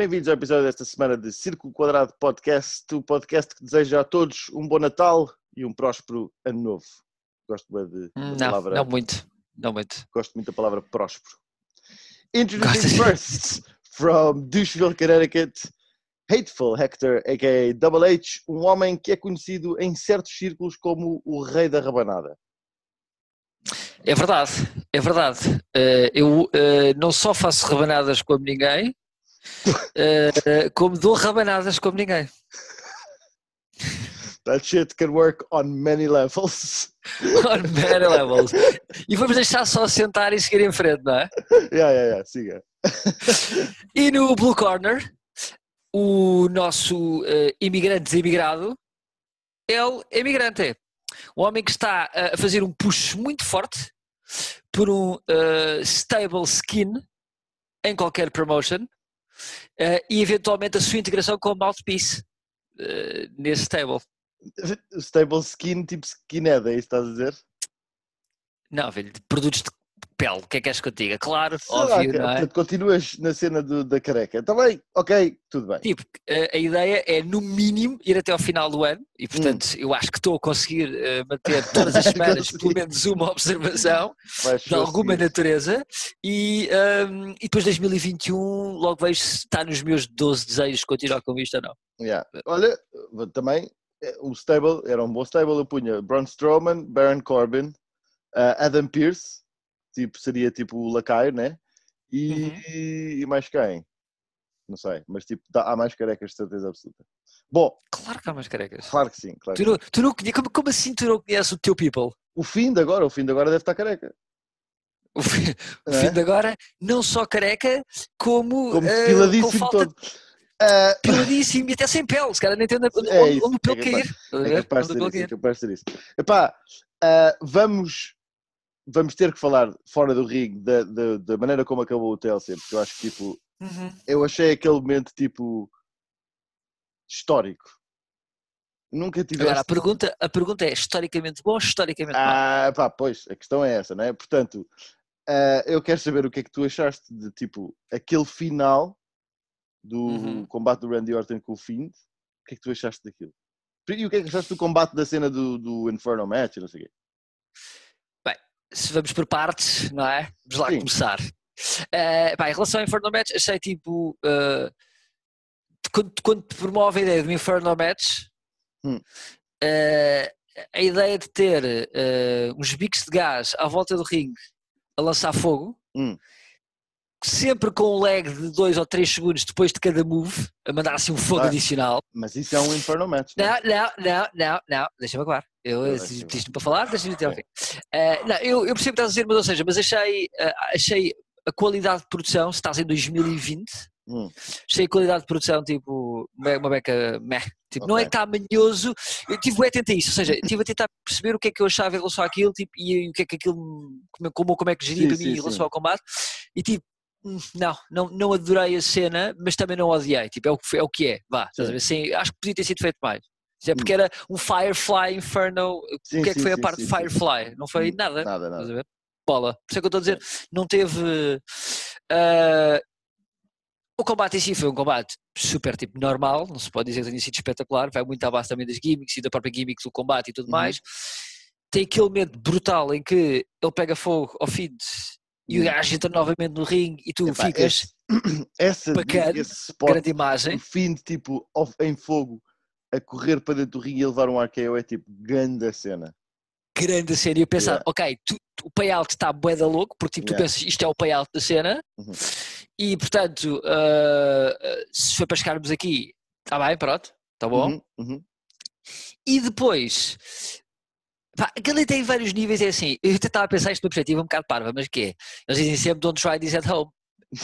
Bem-vindos ao episódio desta semana de Círculo Quadrado Podcast, o podcast que deseja a todos um bom Natal e um próspero Ano Novo. Gosto bem de, da Não, palavra. não muito. Não muito. Gosto muito da palavra próspero. Introducing first, from Doucheville, Connecticut, Hateful Hector, a.k.a. Double H, um homem que é conhecido em certos círculos como o rei da rabanada. É verdade, é verdade. Eh, eu eh, não só faço rabanadas como ninguém, eh, como dou rabanadas como ninguém. That shit can work on many levels. On many levels. E vamos deixar só sentar e seguir em frente, não é? yeah, yeah, yeah, siga. E no Blue Corner, o nosso eh, imigrante ele é imigrante. Um homem que está a fazer um push muito forte por um eh, stable skin em qualquer promotion eh, e eventualmente a sua integração com a mouthpiece eh, nesse stable. Stable skin, tipo skinhead, é isso que estás a dizer? Não, velho, de produtos de pele, o que é que queres que eu diga? Claro, Sei lá, óbvio, que- não é? continuas na cena do- da careca. Está bem, ok, tudo bem. Tipo, a, a ideia é no mínimo ir até ao final do ano e portanto eu acho que estou a conseguir eh, manter todas as semanas pelo menos uma observação Vais de alguma natureza e, ahm, e depois de 2021 logo vejo se está nos meus 12 desejos continuar com isto ou não. Yeah. Olha, também, eh, o stable era um bom stable. Eu punha Braun Strowman, Baron Corbin, eh, Adam Pearce, tipo, seria tipo o lacaio, né? E, Uhum. e mais quem? Não sei, mas tipo, há mais carecas de certeza absoluta. Bom, Claro que há mais carecas. claro que sim, claro. Tu não, tu não como, como assim tu não conheces o teu people? O fim de agora, o fim de agora deve estar careca. O fim, o é? fim de agora, não só careca, como, Como eh, com depiladíssimo falta todo. Ah, piladíssimo e até sem pele, se calhar nem entende onde, É onde, isso, onde o pelo é capaz- cair. É capaz de o ser isso, é capaz de ser isso. Epá, ah, vamos, vamos ter que falar fora do ringue da, da, da maneira como acabou o TLC, porque eu acho que tipo, Uhum. eu achei aquele momento tipo histórico. Nunca tiveste. Agora, a pergunta, a pergunta é historicamente bom ou historicamente mau? Ah, pá, pois, a questão é essa, não é? Portanto, ah, eu quero saber o que é que tu achaste de tipo aquele final do Uhum. combate do Randy Orton com o Fiend. O que é que tu achaste daquilo? E o que é que achaste do combate da cena do, do Inferno Match? Não sei o quê. Se vamos por partes, não é? Vamos lá Sim. começar. Eh, pá, em relação ao Inferno Match, achei tipo. eh, quando, quando te promove a ideia de um Inferno Match, Hum. eh, a ideia de ter uns bicos de gás à volta do ringue a lançar fogo, Hum. Sempre com um lag de 2 ou 3 segundos depois de cada move, a mandar assim um fogo Ah. adicional. Mas isso é um Inferno Match. Não, é? Não, não, não, não, deixa-me acabar. Eu pediste-me para falar, deixa-me até ao fim. Eh, não, eu, eu percebo o que estás a dizer, mas ou seja, mas achei, eh, achei a qualidade de produção, se estás em 2020, Hum. achei a qualidade de produção tipo uma beca meh. Tipo, não é que está manhoso, eu tive a isso, ou seja, estive a tentar perceber o que é que eu achava em relação àquilo tipo, e, o que é que aquilo, como, como, é que geria Sim, para sim, mim em sim. relação ao combate, e tipo, não, não, não adorei a cena, mas também não odiei, tipo, é o que, foi- é o que é, vá, a? Sim, acho que podia ter sido feito mais. É porque era um Firefly Inferno. Sim, o que é que sim, foi a sim, parte sim, de. Firefly? Não foi Hum, nada. Nada, nada. a? Bola. Por isso é que eu estou a dizer, não teve. ah, o combate em si foi um combate super tipo normal, não se pode dizer que tenha sido espetacular, vai muito à base também das gimmicks e da própria gimmick do combate e tudo Uhum. mais. Tem aquele momento brutal em que ele pega fogo ao feed e o gajo entra novamente no ringue e tu Epá, ficas. esse- essa, bacana, esse spot, grande imagem. o fim de tipo off- em fogo a correr para dentro do ringue e levar um RKO é tipo grande cena. grande cena e eu pensar, Yeah. ok, tu- o payout está bué da louco, porque tipo, tu Yeah. pensas isto é o payout da cena Uhum. e portanto ah, se foi para chegarmos aqui, está bem, pronto, está bom. Uhum, uhum. E depois, pá, aquele tem vários níveis, é assim, eu até estava a pensar isto numa perspectiva um bocado parva, mas que é? Eles dizem sempre don't try this at home.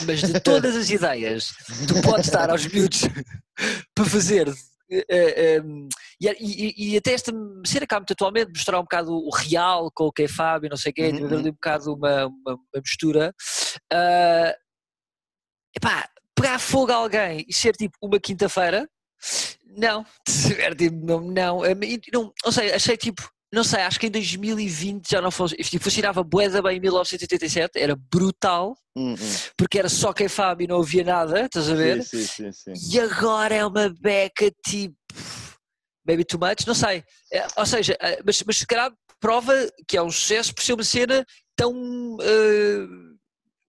Mas de todas as ideias, tu podes dar aos miúdos para fazer eh, eh, um, e, e- e até esta cena cá muito atualmente mostrar um bocado o real com o que é Fábio, não sei o quê, Uhum, tipo, uhum. ali um bocado uma, uma, uma mistura. Ah, epá, pegar fogo a alguém e ser tipo uma quinta-feira, não, tipo, não, não, eh, e não, ou seja, achei tipo, não sei, acho que em 2020 já não fosse. Tipo, funcionava boeda bem em 1987, era brutal, Hum, hum. porque era só quem Fábio e não havia nada, estás a ver? Sim, sim, sim, sim. E agora é uma beca tipo. Maybe too much, não sei. É, ou seja, eh, mas, mas se calhar prova que é um sucesso por ser uma cena tão. eh,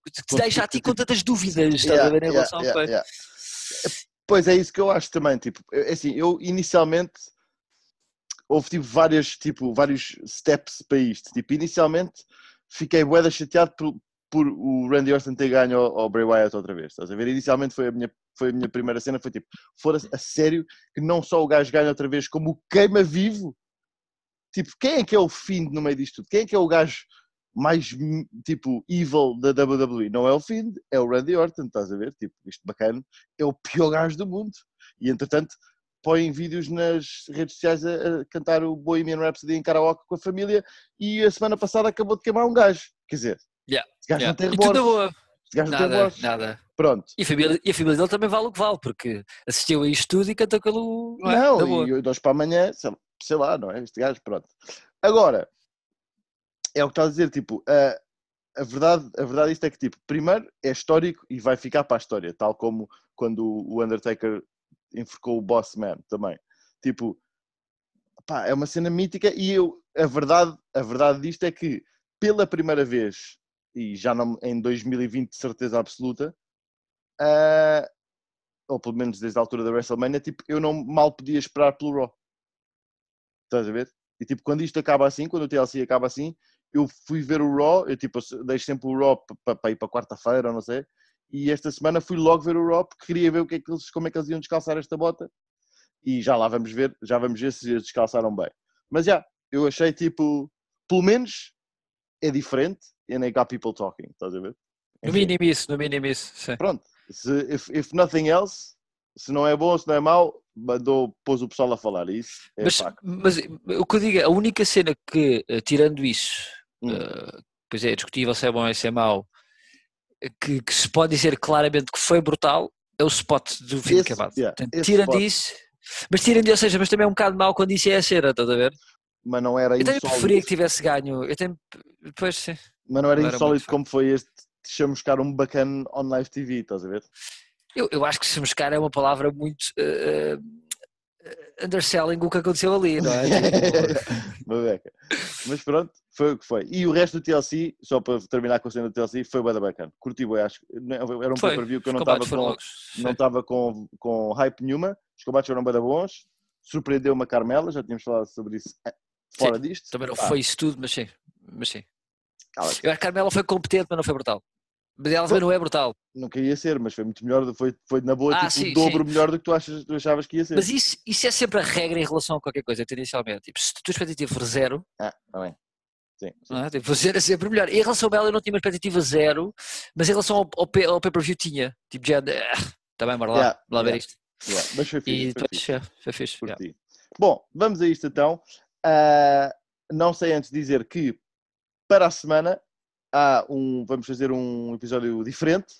que te deixa a ti com tantas dúvidas, estás a ver, em Yeah, relação yeah, a. yeah. Pois é isso que eu acho também, tipo, é assim, eu inicialmente houve tipo várias, tipo, vários steps para isto. Tipo, inicialmente fiquei bué chateado por, por o Randy Orton ter ganho ao, ao Bray Wyatt outra vez, estás a ver? Inicialmente foi a minha, foi a minha primeira cena, foi tipo, foda-se, a sério, que não só o gajo ganha outra vez, como o queima vivo. Tipo, quem é que é o Fiend no meio disto tudo? Quem é que é o gajo mais, tipo, evil da WWE? Não é o Fiend, é o Randy Orton, estás a ver? Tipo, isto bacana, é o pior gajo do mundo. E entretanto, põem vídeos nas redes sociais a, a cantar o Bohemian Rhapsody em karaoke com a família e a semana passada acabou de queimar um gajo. Quer dizer, Yeah, esse gajo Yeah. não tem E remorso. Esse gajo não tem Nada, remorso. nada. Pronto. E a, família, e a família dele também vale o que vale, porque assistiu a isto tudo e cantou aquilo. Não, é? Não, e hoje para amanhã, sei, sei lá, não é? Este gajo, pronto. Agora, é o que está a dizer, tipo, a, a verdade, a verdade isto é que, tipo, primeiro é histórico e vai ficar para a história, tal como quando o Undertaker enforcou o Boss Man também. Tipo, pá, é uma cena mítica e eu, a verdade, a verdade disto é que, pela primeira vez, e já não, em 2020 de certeza absoluta, ah, ou pelo menos desde a altura da WrestleMania, tipo, eu não mal podia esperar pelo Raw. Estás a ver? E tipo, quando isto acaba assim, quando o TLC acaba assim, eu fui ver o Raw, eu tipo, deixo sempre o Raw para ir para quarta-feira, não sei, e esta semana fui logo ver o porque queria ver o que é que eles, como é que eles iam descalçar esta bota. E já lá vamos ver, já vamos ver se eles descalçaram bem. Mas já, eu achei tipo, pelo menos é diferente and I got people talking, estás a ver? No mínimo isso, no mínimo isso. Sim. Pronto, se, if, if nothing else, se não é bom, se não é mau, mandou, pôs o pessoal a falar. Isso é Mas, mas o que eu digo é, a única cena que, eh, tirando isso, Hum. eh, pois é discutível se é bom ou se é mau, que, que se pode dizer claramente que foi brutal, é o spot do fim Esse- acabado. yeah, Portanto, tirando spot. isso, mas tirando isso, ou seja, mas também é um bocado mau quando isso é a cena, estás a ver? Mas não era Eu também preferia que tivesse ganho, eu também, depois sim. mas não era não era insólito como foi este chamuscar um bacana on live TV, estás a ver? Eu, eu acho que se buscar é uma palavra muito eh, underselling o que aconteceu ali, não é? Tipo, Uma beca. Mas pronto, foi o que foi. E o resto do TLC, só para terminar com a cena do TLC, foi bem bacana. Curti bem, acho. que- não- Era um foi, pay-per-view que eu não estava com, sim. não estava com, com hype nenhuma. Os combates foram bem bons. Surpreendeu-me a Carmela, já tínhamos falado sobre isso eh, fora disto. Também não Pá, foi isso tudo, mas sim. Mas sim. cala-te. Eu a Carmela foi competente, mas não foi brutal. Mas ela também não é brutal. Não queria ser, mas foi muito melhor, foi, foi na boa, Ah, tipo, sim, o dobro melhor do que tu, achas, tu achavas que ia ser. Mas isso, isso é sempre a regra em relação a qualquer coisa, tendencialmente. Tipo, se a tua expectativa for zero, Ah, está bem. Sim, sim. é? tipo, zero é sempre melhor. Em relação a ela, eu não tinha uma expectativa zero, mas em relação ao, ao, pay- ao pay-per-view tinha. Tipo, já, está bem, bora lá, Yeah, lá ver yeah. isto. Yeah, Mas foi E fixe, foi depois, fixe. é, foi fixe. yeah. Bom, vamos a isto então. Ah, não sei antes dizer que para a semana há um, vamos fazer um episódio diferente,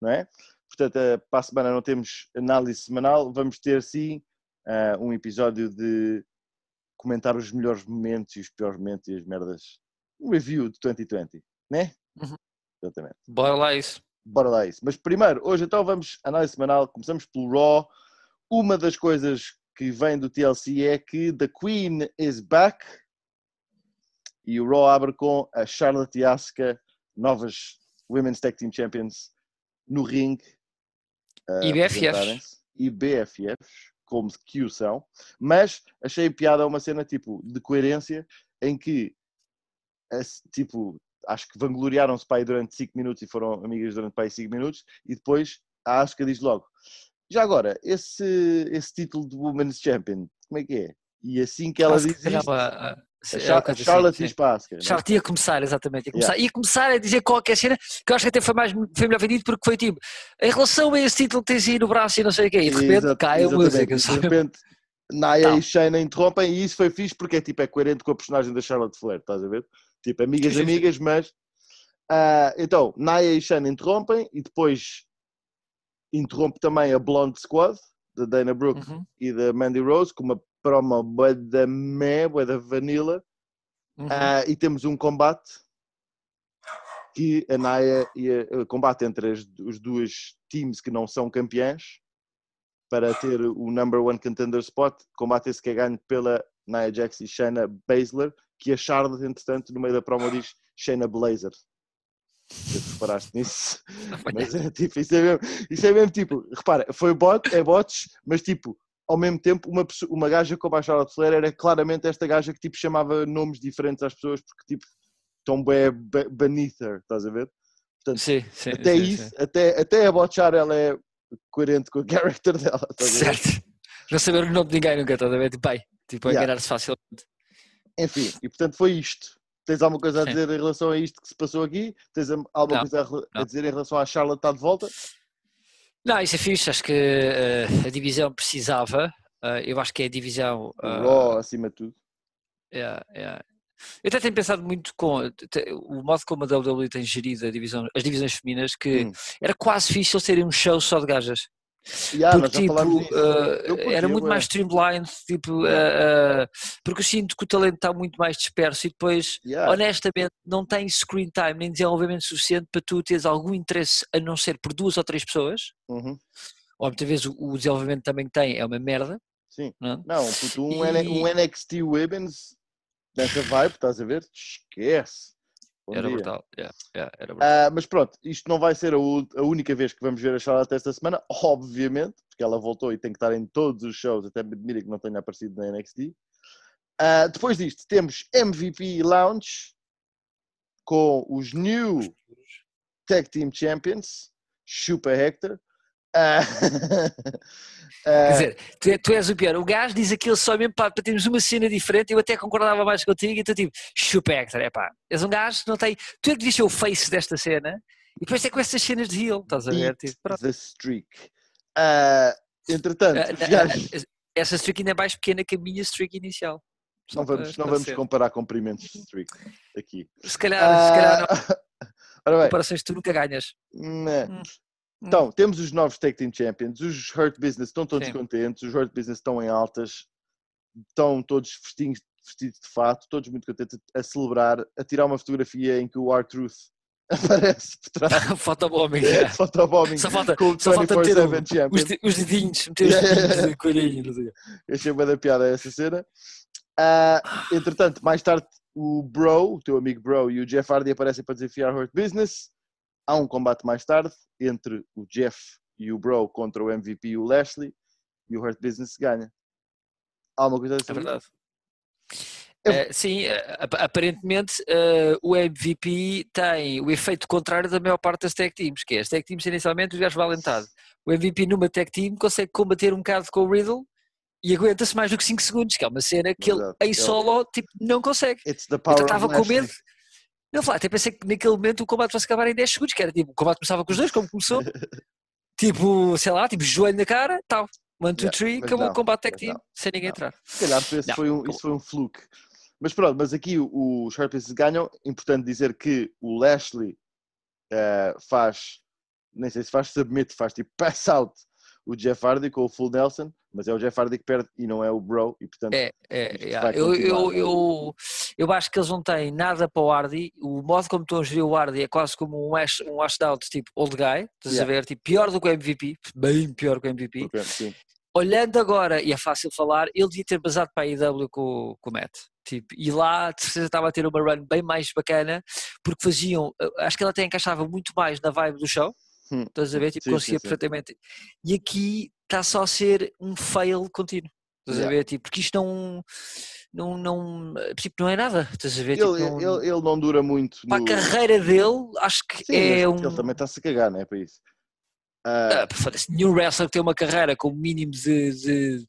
não é? Portanto, ah, para a semana não temos análise semanal, vamos ter sim ah, um episódio de comentar os melhores momentos e os piores momentos e as merdas. Um review de 2020, né? Uhum. Exatamente. Bora lá isso. Bora lá isso. Mas primeiro, hoje então vamos análise semanal. Começamos pelo Raw. Uma das coisas que vem do TLC é que The Queen is back. E o Raw abre com a Charlotte e Asuka, novas Women's Tag Team Champions, no ringue. a E BFFs. E BFFs, como que o são. Mas achei piada uma cena tipo de coerência em que esse, tipo, acho que vangloriaram-se para aí durante 5 minutos e foram amigas durante para aí 5 minutos e depois a Asuka diz logo já agora, esse, esse título de Women's Champion, como é que é? E assim que ela diz isto, a, Char- é assim, Charlotte sim. diz para a Asuka. né? Charlotte ia começar, exatamente. Ia começar, ia começar a dizer qualquer cena que eu acho que até foi, mais, foi melhor vendido porque foi tipo, em relação a esse título que tens aí no braço e não sei o quê, e de repente Exato- cai a música. De repente, Naya e Shayna interrompem e isso foi fixe porque é, tipo, é coerente com a personagem da Charlotte Flair, estás a ver? Tipo, amigas, Sim, sim, sim. amigas, mas. ah, então, Naya e Shayna interrompem e depois interrompe também a Blonde Squad, da Dana Brooke Uhum. e da Mandy Rose, com uma promo bué da meh, bué da vanilla. Uhum. Ah, e temos um combate que a Naya ia eh, combate entre as, os dois times que não são campeãs para ter o number one contender spot. Combate esse que é ganho pela Nia Jax e Shayna Baszler, que a Charlotte, entretanto, no meio da promo diz Shayna Blazer. Se reparaste nisso. Mas é tipo, isso é mesmo, isso é mesmo tipo, repara, foi bot, é bots, mas tipo, ao mesmo tempo, uma, pessoa- uma gaja como a Charlotte Flair era claramente esta gaja que tipo chamava nomes diferentes às pessoas porque tipo, estão bem be- beneath her, estás a ver? Portanto, Sim, sim. até sim, isso. Até, até a botchar ela é coerente com o character dela, estás a ver? Certo. Não saber o nome de ninguém nunca, estás a ver? Tipo, pai, tipo, Yeah. enganar-se facilmente. Enfim, e portanto foi isto. Tens alguma coisa a dizer em relação a isto que se passou aqui? Tens alguma Não, coisa a, a dizer em relação à Charlotte estar de volta? Não, isso é fixe, acho que eh, a divisão precisava. eh, eu acho que é a divisão. O eh, Raw acima de tudo. yeah, yeah. Eu até tenho pensado muito com o modo como a WWE tem gerido a divisão, as divisões femininas, que Hum. era quase difícil serem um show só de gajas. Yeah, porque tipo, eh, Eu curti, era muito mais streamlined, tipo, eh, eh, porque eu sinto que o talento está muito mais disperso e depois, Yeah. honestamente, não tem screen time nem desenvolvimento suficiente para tu teres algum interesse a não ser por duas ou três pessoas. Uhum. Ou muitas vezes o, o desenvolvimento também que tem é uma merda. Sim. Não é? Não, puto, um, E- um NXT Women's nessa vibe, estás a ver? Esquece. Era brutal. yeah, yeah, era brutal. Ah, mas pronto, isto não vai ser a, a única vez que vamos ver a Charlotte esta semana, obviamente, porque ela voltou e tem que estar em todos os shows, até me admira que não tenha aparecido na NXT. Ah, depois disto, temos MVP Lounge com os New Tag Team Champions, Chupa Hector. Ah, Quer ah, dizer, tu, é- tu és o pior. O gajo diz aquilo só mesmo para, para termos uma cena diferente. Eu até concordava mais contigo e tu tipo, chupa Hector, é pá. És um gajo que não tem. Tu é que devias ser o face desta cena e depois é com essas cenas de heel, estás a ver? Tipo, the streak. Ah, entretanto, ah, Essa streak ainda é mais pequena que a minha streak inicial. Não vamos, não vamos comparar comprimentos de streak aqui. Se calhar, se calhar não. Ora bem, Comparações que tu nunca ganhas. né. Hum. Então, temos os novos Tag Team Champions, os Hurt Business estão todos Sim. contentes, os Hurt Business estão em altas, estão todos vestidos, vestidos de fato, todos muito contentes a celebrar, a tirar uma fotografia em que o R-Truth aparece por trás. Fotobombing. yeah. Fotobombing Só falta, com o só falta o- 24-7 os, os dedinhos, meter os dedinhos de coelhinho. quê. Achei bem da piada essa cena. Ah, entretanto, mais tarde, o Bro, o teu amigo Bro e o Jeff Hardy aparecem para desafiar Hurt Business. Há um combate mais tarde entre o Jeff e o Bro contra o MVP e o Lashley e o Hurt Business ganha. Há alguma coisa a É verdade. Eh, sim, eh, ap- aparentemente eh, o MVP tem o efeito contrário da maior parte das tag teams, que é as tag teams inicialmente os gajos valem metade. O MVP numa tag team consegue combater um bocado com o Riddle e aguenta-se mais do que 5 segundos, que é uma cena que ele em Ele- solo tipo, não consegue. It's the power estava com Lashley. Medo. Não, falar, até pensei que naquele momento o combate fosse acabar em 10 segundos, que era tipo, o combate começava com os dois, como começou, tipo, sei lá, tipo, joelho na cara, tal, one, two, Yeah, three, acabou não, o combate tag team, não, sem ninguém não. entrar. Se calhar esse foi um, isso foi um fluke. Mas pronto, mas aqui os Business ganham. Importante dizer que o Lashley eh, faz, nem sei se faz submit, faz tipo pass out o Jeff Hardy com o Full Nelson, mas é o Jeff Hardy que perde e não é o Bro. E portanto, É, é, yeah. eu, eu, eu, eu acho que eles não têm nada para o Hardy. O modo como estão a gerir o Hardy é quase como um ash, um out tipo old guy, estás Yeah. a ver? Tipo, pior do que o MVP, bem pior que o MVP. porque, sim, Olhando agora, e é fácil falar, ele devia ter basado para a IW com, com o Matt. Tipo, e lá, de certeza, estava a ter uma run bem mais bacana, porque faziam, acho que ela até encaixava muito mais na vibe do show, Hum. estás a ver? Tipo, Sim, conseguia sim. perfeitamente. E aqui está só a ser um fail contínuo, estás a Yeah. ver? Tipo, porque isto não, não, não, tipo, não é nada, estás a ver? Tipo, ele, não- ele, ele não dura muito. para no- a carreira dele, acho que Sim, é um. Ele também está-se a cagar, não é para isso. Pá, foda-se, nenhum wrestler que tem uma carreira com o mínimo de, de,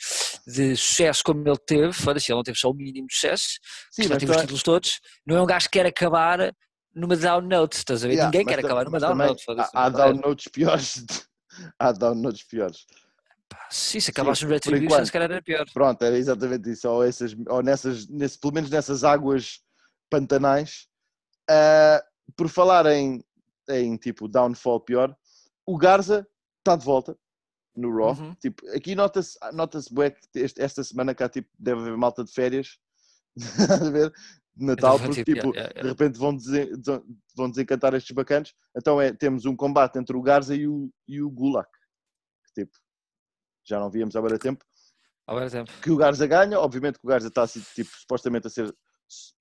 de sucesso como ele teve, foda-se, ele não teve só o mínimo de sucesso, sim, já teve os tá- títulos todos, não é um gajo que quer acabar numa down note, estás a ver? Yeah, Ninguém quer acabar numa down note. Há, há não é? downloads piores. há downloads piores. Sim, se acabasse no Retribution, se calhar era pior. Pronto, era exatamente isso. Ou, essas, ou nessas, nesse, pelo menos nessas águas pantanais. Ah, por falar em, em tipo downfall pior, o Garza está de volta no Raw. Uhum. Tipo, aqui nota-se nota bué que este- esta semana cá tipo, deve haver malta de férias. A ver? de Natal, Então, porque tipo, tipo, yeah, yeah, de repente vão, desen- vão desencantar estes bacanos. Então é, temos um combate entre o Garza e o, e o Gulak. Tipo, já não víamos há muito tempo. Agora tempo. Que o Garza ganha, obviamente que o Garza está assim, tipo, supostamente a ser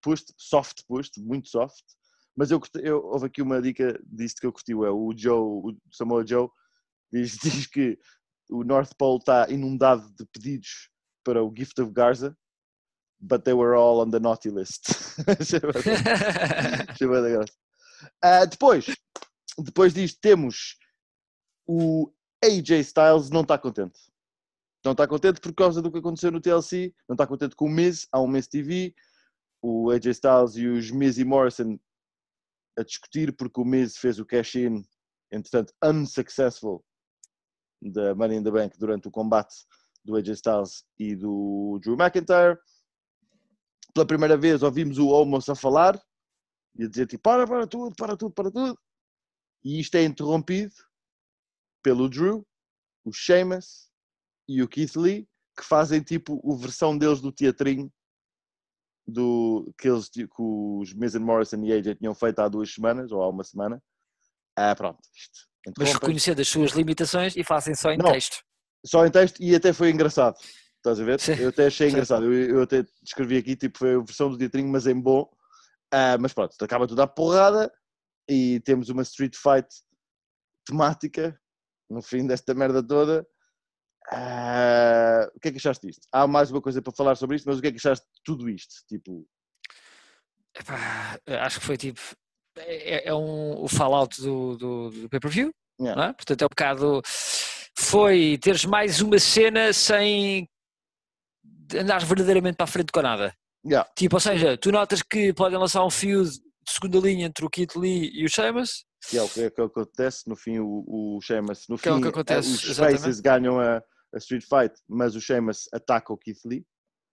pushed, soft pushed, muito soft. Mas eu, eu houve aqui uma dica disto que eu curti, é o Joe, o Samoa Joe, diz, diz que o North Pole está inundado de pedidos para o Gift of Garza, but they were all on the naughty list. Graça. Ah, depois, depois disto temos o AJ Styles não está contente. Não está contente por causa do que aconteceu no TLC, não está contente com o Miz, há um Miz TV, o AJ Styles e os Miz e Morrison a discutir porque o Miz fez o cash-in, entretanto, unsuccessful da Money in the Bank durante o combate do AJ Styles e do Drew McIntyre. Pela primeira vez ouvimos o Omos a falar e a dizer tipo, para, para tudo, para tudo, para tudo. E isto é interrompido pelo Drew, o Sheamus e o Keith Lee, que fazem tipo a versão deles do teatrinho do, que, eles, que os and Morrison e AJ tinham feito há duas semanas ou há uma semana. Ah, pronto, isto. Mas reconhecendo as suas limitações e fazem só em Não. texto. Só em texto e até foi engraçado. Estás a ver? Sim. Eu até achei Sim. engraçado. Eu, eu até escrevi aqui, tipo, foi a versão do teatrinho, mas em bom. Ah, mas pronto, acaba tudo à porrada e temos uma street fight temática no fim desta merda toda. Ah, o que é que achaste disto? Há mais uma coisa para falar sobre isto, mas o que é que achaste de tudo isto? Tipo, Epá, acho que foi tipo. É, é um, o fallout do, do, do pay-per-view, Yeah. é? Portanto, é um bocado. Foi teres mais uma cena sem andares verdadeiramente para a frente com nada. yeah, Tipo, ou seja, tu notas que podem lançar um feud de segunda linha entre o Kit Lee e o Sheamus, que é o que, é acontece. No fim, o, o Sheamus, no Que é o fim, que acontece, eh, os. Faces ganham a, a street fight, mas o Sheamus ataca o Keith Lee.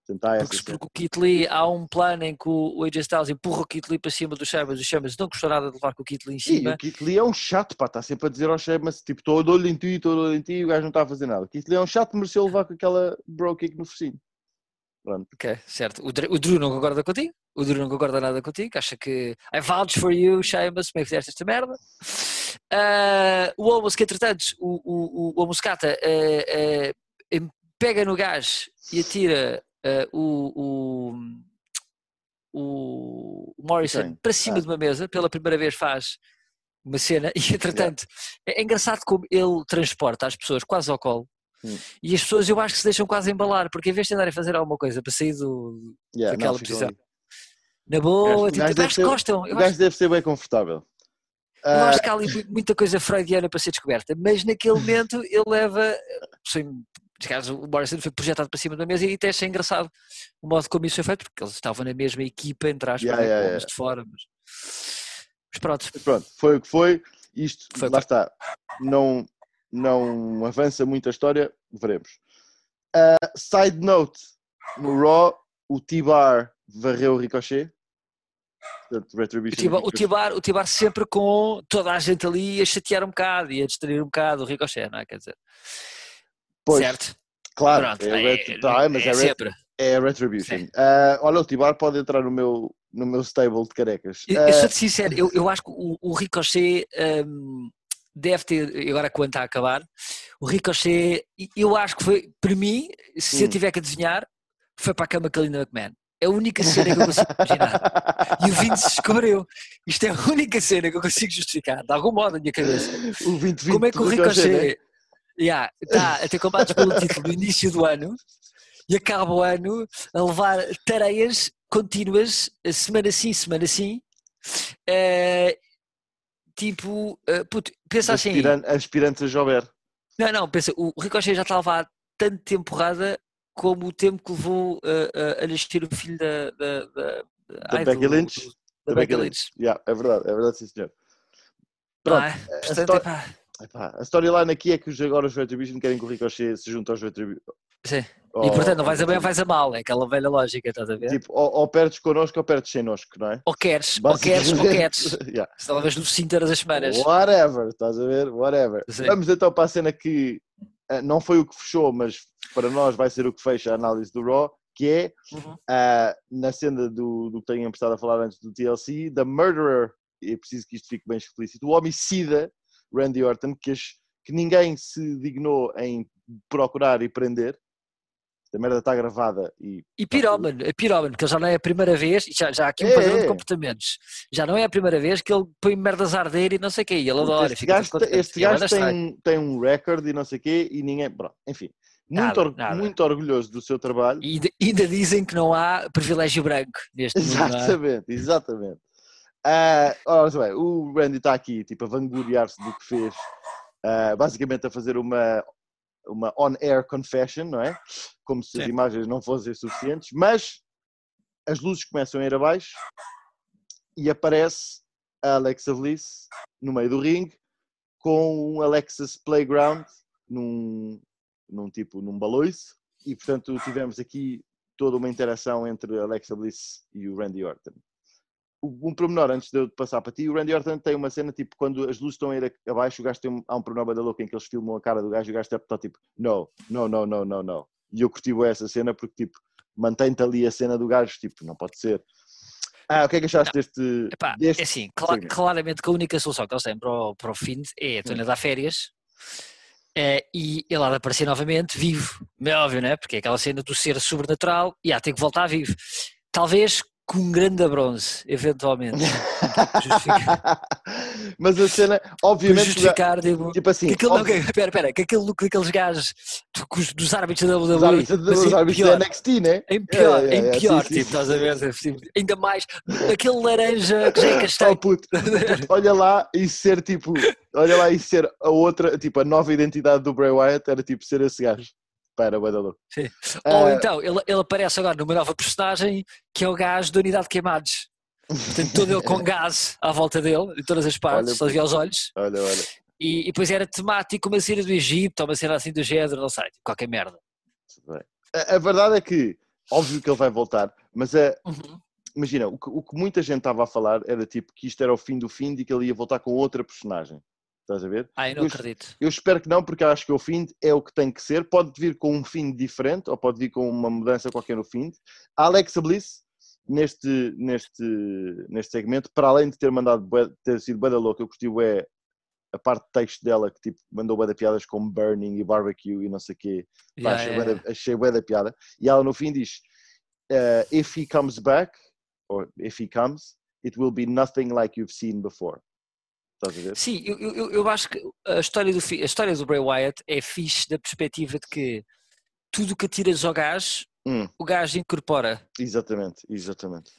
Portanto, porque, porque o Kit Lee há um plano em que o AJ Styles empurra o Kit Lee para cima do Sheamus, o Sheamus não gostou nada de levar com o Kit Lee em E cima. o Keith Lee é um chato, pá, está sempre a dizer ao Sheamus, tipo, estou de olho em ti, estou de olho em ti, e o gajo não está a fazer nada. O Keith Lee é um chato, mereceu levar com aquela bro kick no focinho. Pronto. Ok, certo. O, o Drew não concorda contigo, o Drew não concorda nada contigo, acha que I vouch for you, Sheamus, como é que fizeste esta merda? Ah, o Omos, que entretanto, o, o, o eh, eh, em- pega no gás e atira eh, o, o, o Morrison Quem? para cima Ah. de uma mesa, pela primeira vez faz uma cena e entretanto é, é engraçado como ele transporta as pessoas quase ao colo Hum. e as pessoas eu acho que se deixam quase embalar porque em vez de andarem a fazer alguma coisa para sair do, Yeah, Daquela não, posição. ali. na boa, O tipo, acho que gostam, O acho, gajo deve ser bem confortável. Eu Ah, acho que há ali mu- muita coisa freudiana para ser descoberta, mas naquele momento ele leva, sem, caso o Morrison foi projetado para cima da mesa e até achei engraçado o modo como isso foi feito, porque eles estavam na mesma equipa, entre aspas, Yeah, né, yeah, yeah. de fora, mas, mas pronto, pronto, foi o que foi. Isto, Foi lá está. Não, não avança muito a história, veremos. Ah, side note, no Raw, o T-Bar varreu o Ricochet. Portanto, o Retribution Tibar, o. Tibar, o Tibar sempre com toda a gente ali a chatear um bocado e a distrair um bocado o Ricochet, não é? Quer dizer, Pois, certo? Claro, Pronto, é, é, tá, mas é é, re- sempre. é Retribution. Ah, olha, o Tibar pode entrar no meu, no meu stable de carecas. Eu, Ah, eu sou-te sincero, eu, eu acho que o, o Ricochet hum, deve ter, agora quando está a acabar, o Ricochet, eu acho que foi, para mim, se eu Hum. tiver que adivinhar, foi para a cama com a Linda McMahon. É a única cena que eu consigo imaginar. E o Vince descobriu. Isto é a única cena que eu consigo justificar, de algum modo, na minha cabeça. o 2020 Como é que o Ricochet, yeah, está a ter combates pelo título no início do ano e acaba o ano a levar tareias contínuas, semana sim, semana sim. Eh, tipo, eh, puto, pensa assim. Aspiran- Aspirantes a Jober. Não, não, pensa, o Ricochet já está a levar tanto tempo porrada como o tempo que levou eh, eh, a nascer o filho da. Da, da, Da ai, Becky Lynch? do- Da Becky Lynch. Yeah, é verdade, é verdade, sim senhor. Pronto, é? a Portanto, história- epá, epá, a storyline aqui é que os- agora os Retribution querem que o Ricochet se junte aos Retribution. sim. E portanto, não vais a bem ou vais a mal, é aquela velha lógica, estás a ver? Tipo, ou, ou perdes connosco ou perdes sem nosco, não é? Ou queres, ou queres, ou queres. Yeah. Se talvez no sim todas as semanas. Whatever, estás a ver? Whatever. Sim. Vamos então para a cena que não foi o que fechou, mas para nós vai ser o que fecha a análise do Raw, que é Uhum. ah, na cena do, do que tenho emprestado a falar antes do TLC, The Murderer, é preciso que isto fique bem explícito, o homicida Randy Orton, que, que ninguém se dignou em procurar e prender. A merda está gravada e E pirómano, é pirómano, que já não é a primeira vez, já, já há aqui um É, padrão é. de comportamentos. Já não é a primeira vez que ele põe merdas a arder e não sei o quê, e ele adora. este gajo, este gajo tem, tem um recorde e não sei o quê e ninguém. Pronto, enfim, muito, Nada, or- nada. muito orgulhoso do seu trabalho. E ainda, ainda dizem que não há privilégio branco neste é? Exatamente, exatamente. Ah, ora bem, o Randy está aqui tipo, a vangloriar-se do que fez, ah, basicamente a fazer uma, uma on-air confession, não é? Como se as imagens não fossem suficientes, mas as luzes começam a ir abaixo e aparece a Alexa Bliss no meio do ringue com um Alexa's Playground num, num tipo, num baloiço e portanto tivemos aqui toda uma interação entre a Alexa Bliss e o Randy Orton. Um pormenor antes de eu passar para ti, o Randy Orton tem uma cena tipo quando as luzes estão a ir abaixo, o gajo tem um, há um pormenor da louca em que eles filmam a cara do gajo e o gajo está tipo, no, no, no, no, no, no. E eu curti essa cena porque tipo, mantém-te ali a cena do gajo, tipo, não pode ser. Ah, o que é que achaste deste, Epá, deste é assim, segmento? claramente que a única solução que eles têm para o, para o fim é a Tony dar férias eh, e ele há de aparecer novamente vivo, é óbvio, né? Porque é aquela cena do ser sobrenatural e há tem que voltar vivo. Talvez com um grande bronze, eventualmente. Mas a cena, Para obviamente, ga- justificar, tipo, tipo assim, que aquele, não, óbvio- que, aquele look daqueles gajos do- que os- dos árbitros da WWE, árbitros, mas os em árbitros pior, da NXT, né? em pior, É, é, em é, pior, sim, sim, tipo, estás a sim, ver? Tipo, ainda mais, aquele laranja que já é Oh, castanho. puto, puto, olha lá e ser tipo, olha lá e ser a outra, tipo, a nova identidade do Bray Wyatt era tipo ser esse gajo. Para, bué da louco. Sim. Ou Ah, então, ele, ele aparece agora numa nova personagem que é o gajo da unidade de queimados. Portanto, todo ele com gás à volta dele, em todas as partes, só via os olhos. Olha, olha. E, e depois era temático uma cena do Egito, ou uma cena assim do género, não sei, qualquer merda. A, a verdade é que, óbvio que ele vai voltar, mas é, Uhum. imagina, o que, o que muita gente estava a falar era tipo que isto era o fim do fim e que ele ia voltar com outra personagem. Estás a ver? Ah, eu não Eu- acredito. Eu espero que não, porque acho que o fim é o que tem que ser. Pode vir com um fim diferente ou pode vir com uma mudança qualquer no fim. Alexa Bliss, neste, neste, neste segmento, para além de ter mandado ter sido bué da louca, eu curti é a parte de texto dela que tipo, mandou bué da piadas com burning e barbecue e não sei o quê. Yeah, achei, yeah, bué da, achei bué da piada. E ela no fim diz: eh, If he comes back, or if he comes, it will be nothing like you've seen before. Estás a ver? Sim, eu, eu, eu- acho que a história, do, a história do Bray Wyatt é fixe da perspectiva de que tudo que atiras ao gajo, Hum. o gajo incorpora. Exatamente, exatamente.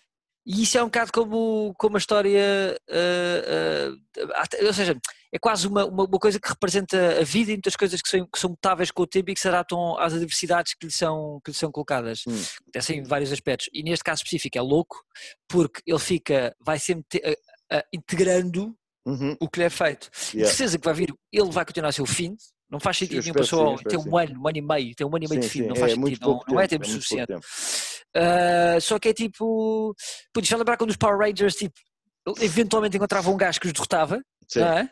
E isso é um bocado como, como a história, ah, até- ou seja, é quase uma, uma, uma coisa que representa a vida e muitas coisas que são, que são mutáveis com o tempo e que se adaptam às adversidades que lhe são, que lhe são colocadas. Hum. Em vários aspectos. E neste caso específico é louco, porque ele fica, vai sempre te- ah, integrando Uhum. o que lhe é feito. De Yeah. certeza que vai vir, ele vai continuar a ser o fim. Não faz sentido nenhum eu ter um ano, um ano e meio, tem um ano e meio Sim, de fim, sim, não faz é muito sentido, não, não é tempo, pouco suficiente. tempo. Ah, só que é tipo. Já lembrar quando os Power Rangers tipo, eventualmente encontravam um gajo que os derrotava, Sim. não é?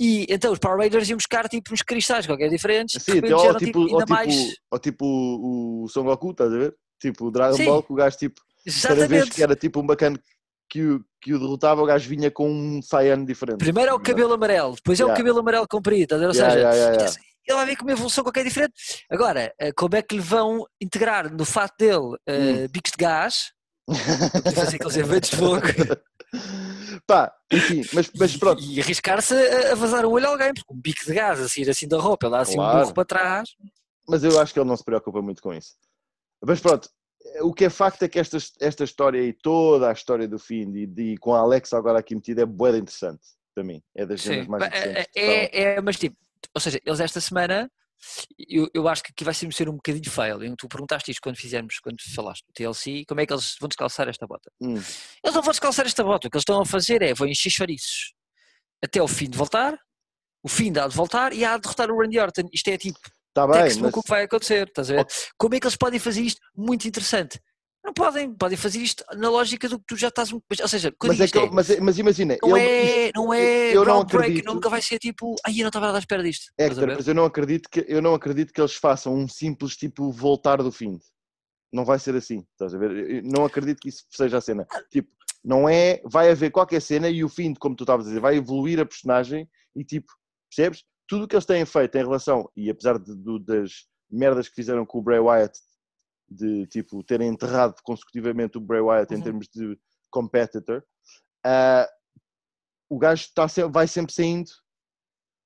E então os Power Rangers iam buscar tipo uns cristais qualquer diferentes, Sim, de ou, tipo, tipo, ou, ainda tipo, mais. ou tipo o Son Goku, estás a ver? Tipo o Dragon Sim. Ball, que o gajo tipo, cada vez que era tipo um bacana que o, que o derrotava, o gajo vinha com um Saiyan diferente. Primeiro é o cabelo amarelo, depois é o cabelo amarelo comprido, ou seja, yeah, yeah, ele vai ver com uma evolução qualquer diferente. Agora, eh, como é que lhe vão integrar no fato dele eh, Hum. bicos de gás, fazer aqueles eventos de fogo Pá, enfim, mas, mas pronto. e arriscar-se a, a vazar um olho a alguém, porque um bico de gás a sair assim da roupa, ele dá assim um Claro. burro para trás. Mas eu acho que ele não se preocupa muito com isso. Mas pronto, o que é facto é que esta, esta história e toda a história do fim e, de- com a Alexa agora aqui metida é de interessante para mim. É das cenas mais é, interessantes. é, é, mas tipo, ou seja, eles esta semana, eu, eu acho que aqui vai ser ser um bocadinho fail. Tu perguntaste isto quando fizermos, quando falaste do TLC, como é que eles vão descalçar esta bota? Hum, Eles não vão descalçar esta bota, o que eles estão a fazer é, vão encher chouriços até o fim de voltar, o fim dá de voltar e há de derrotar o Randy Orton. Isto é tipo, Tá bem, mas, o que vai acontecer, estás a ver? Como é que eles podem fazer isto? Muito interessante. Não podem, podem fazer isto na lógica do que tu já estás. Ou seja, mas, é que, é, mas, mas imagina, não ele- é, não é eu não acredito. nunca vai ser tipo, ai eu não estava nada à espera disto. ver? mas eu não acredito que eu não acredito que eles façam um simples tipo voltar do fim. não vai ser assim, estás a ver? Eu não acredito que isso seja a cena. Tipo, não é, vai haver qualquer cena e o fim, como tu estavas a dizer, vai evoluir a personagem e tipo, percebes? Tudo o que eles têm feito em relação, e apesar de, de, das merdas que fizeram com o Bray Wyatt, de tipo, terem enterrado consecutivamente o Bray Wyatt uhum. em termos de competitor, uh, o gajo sempre, vai sempre saindo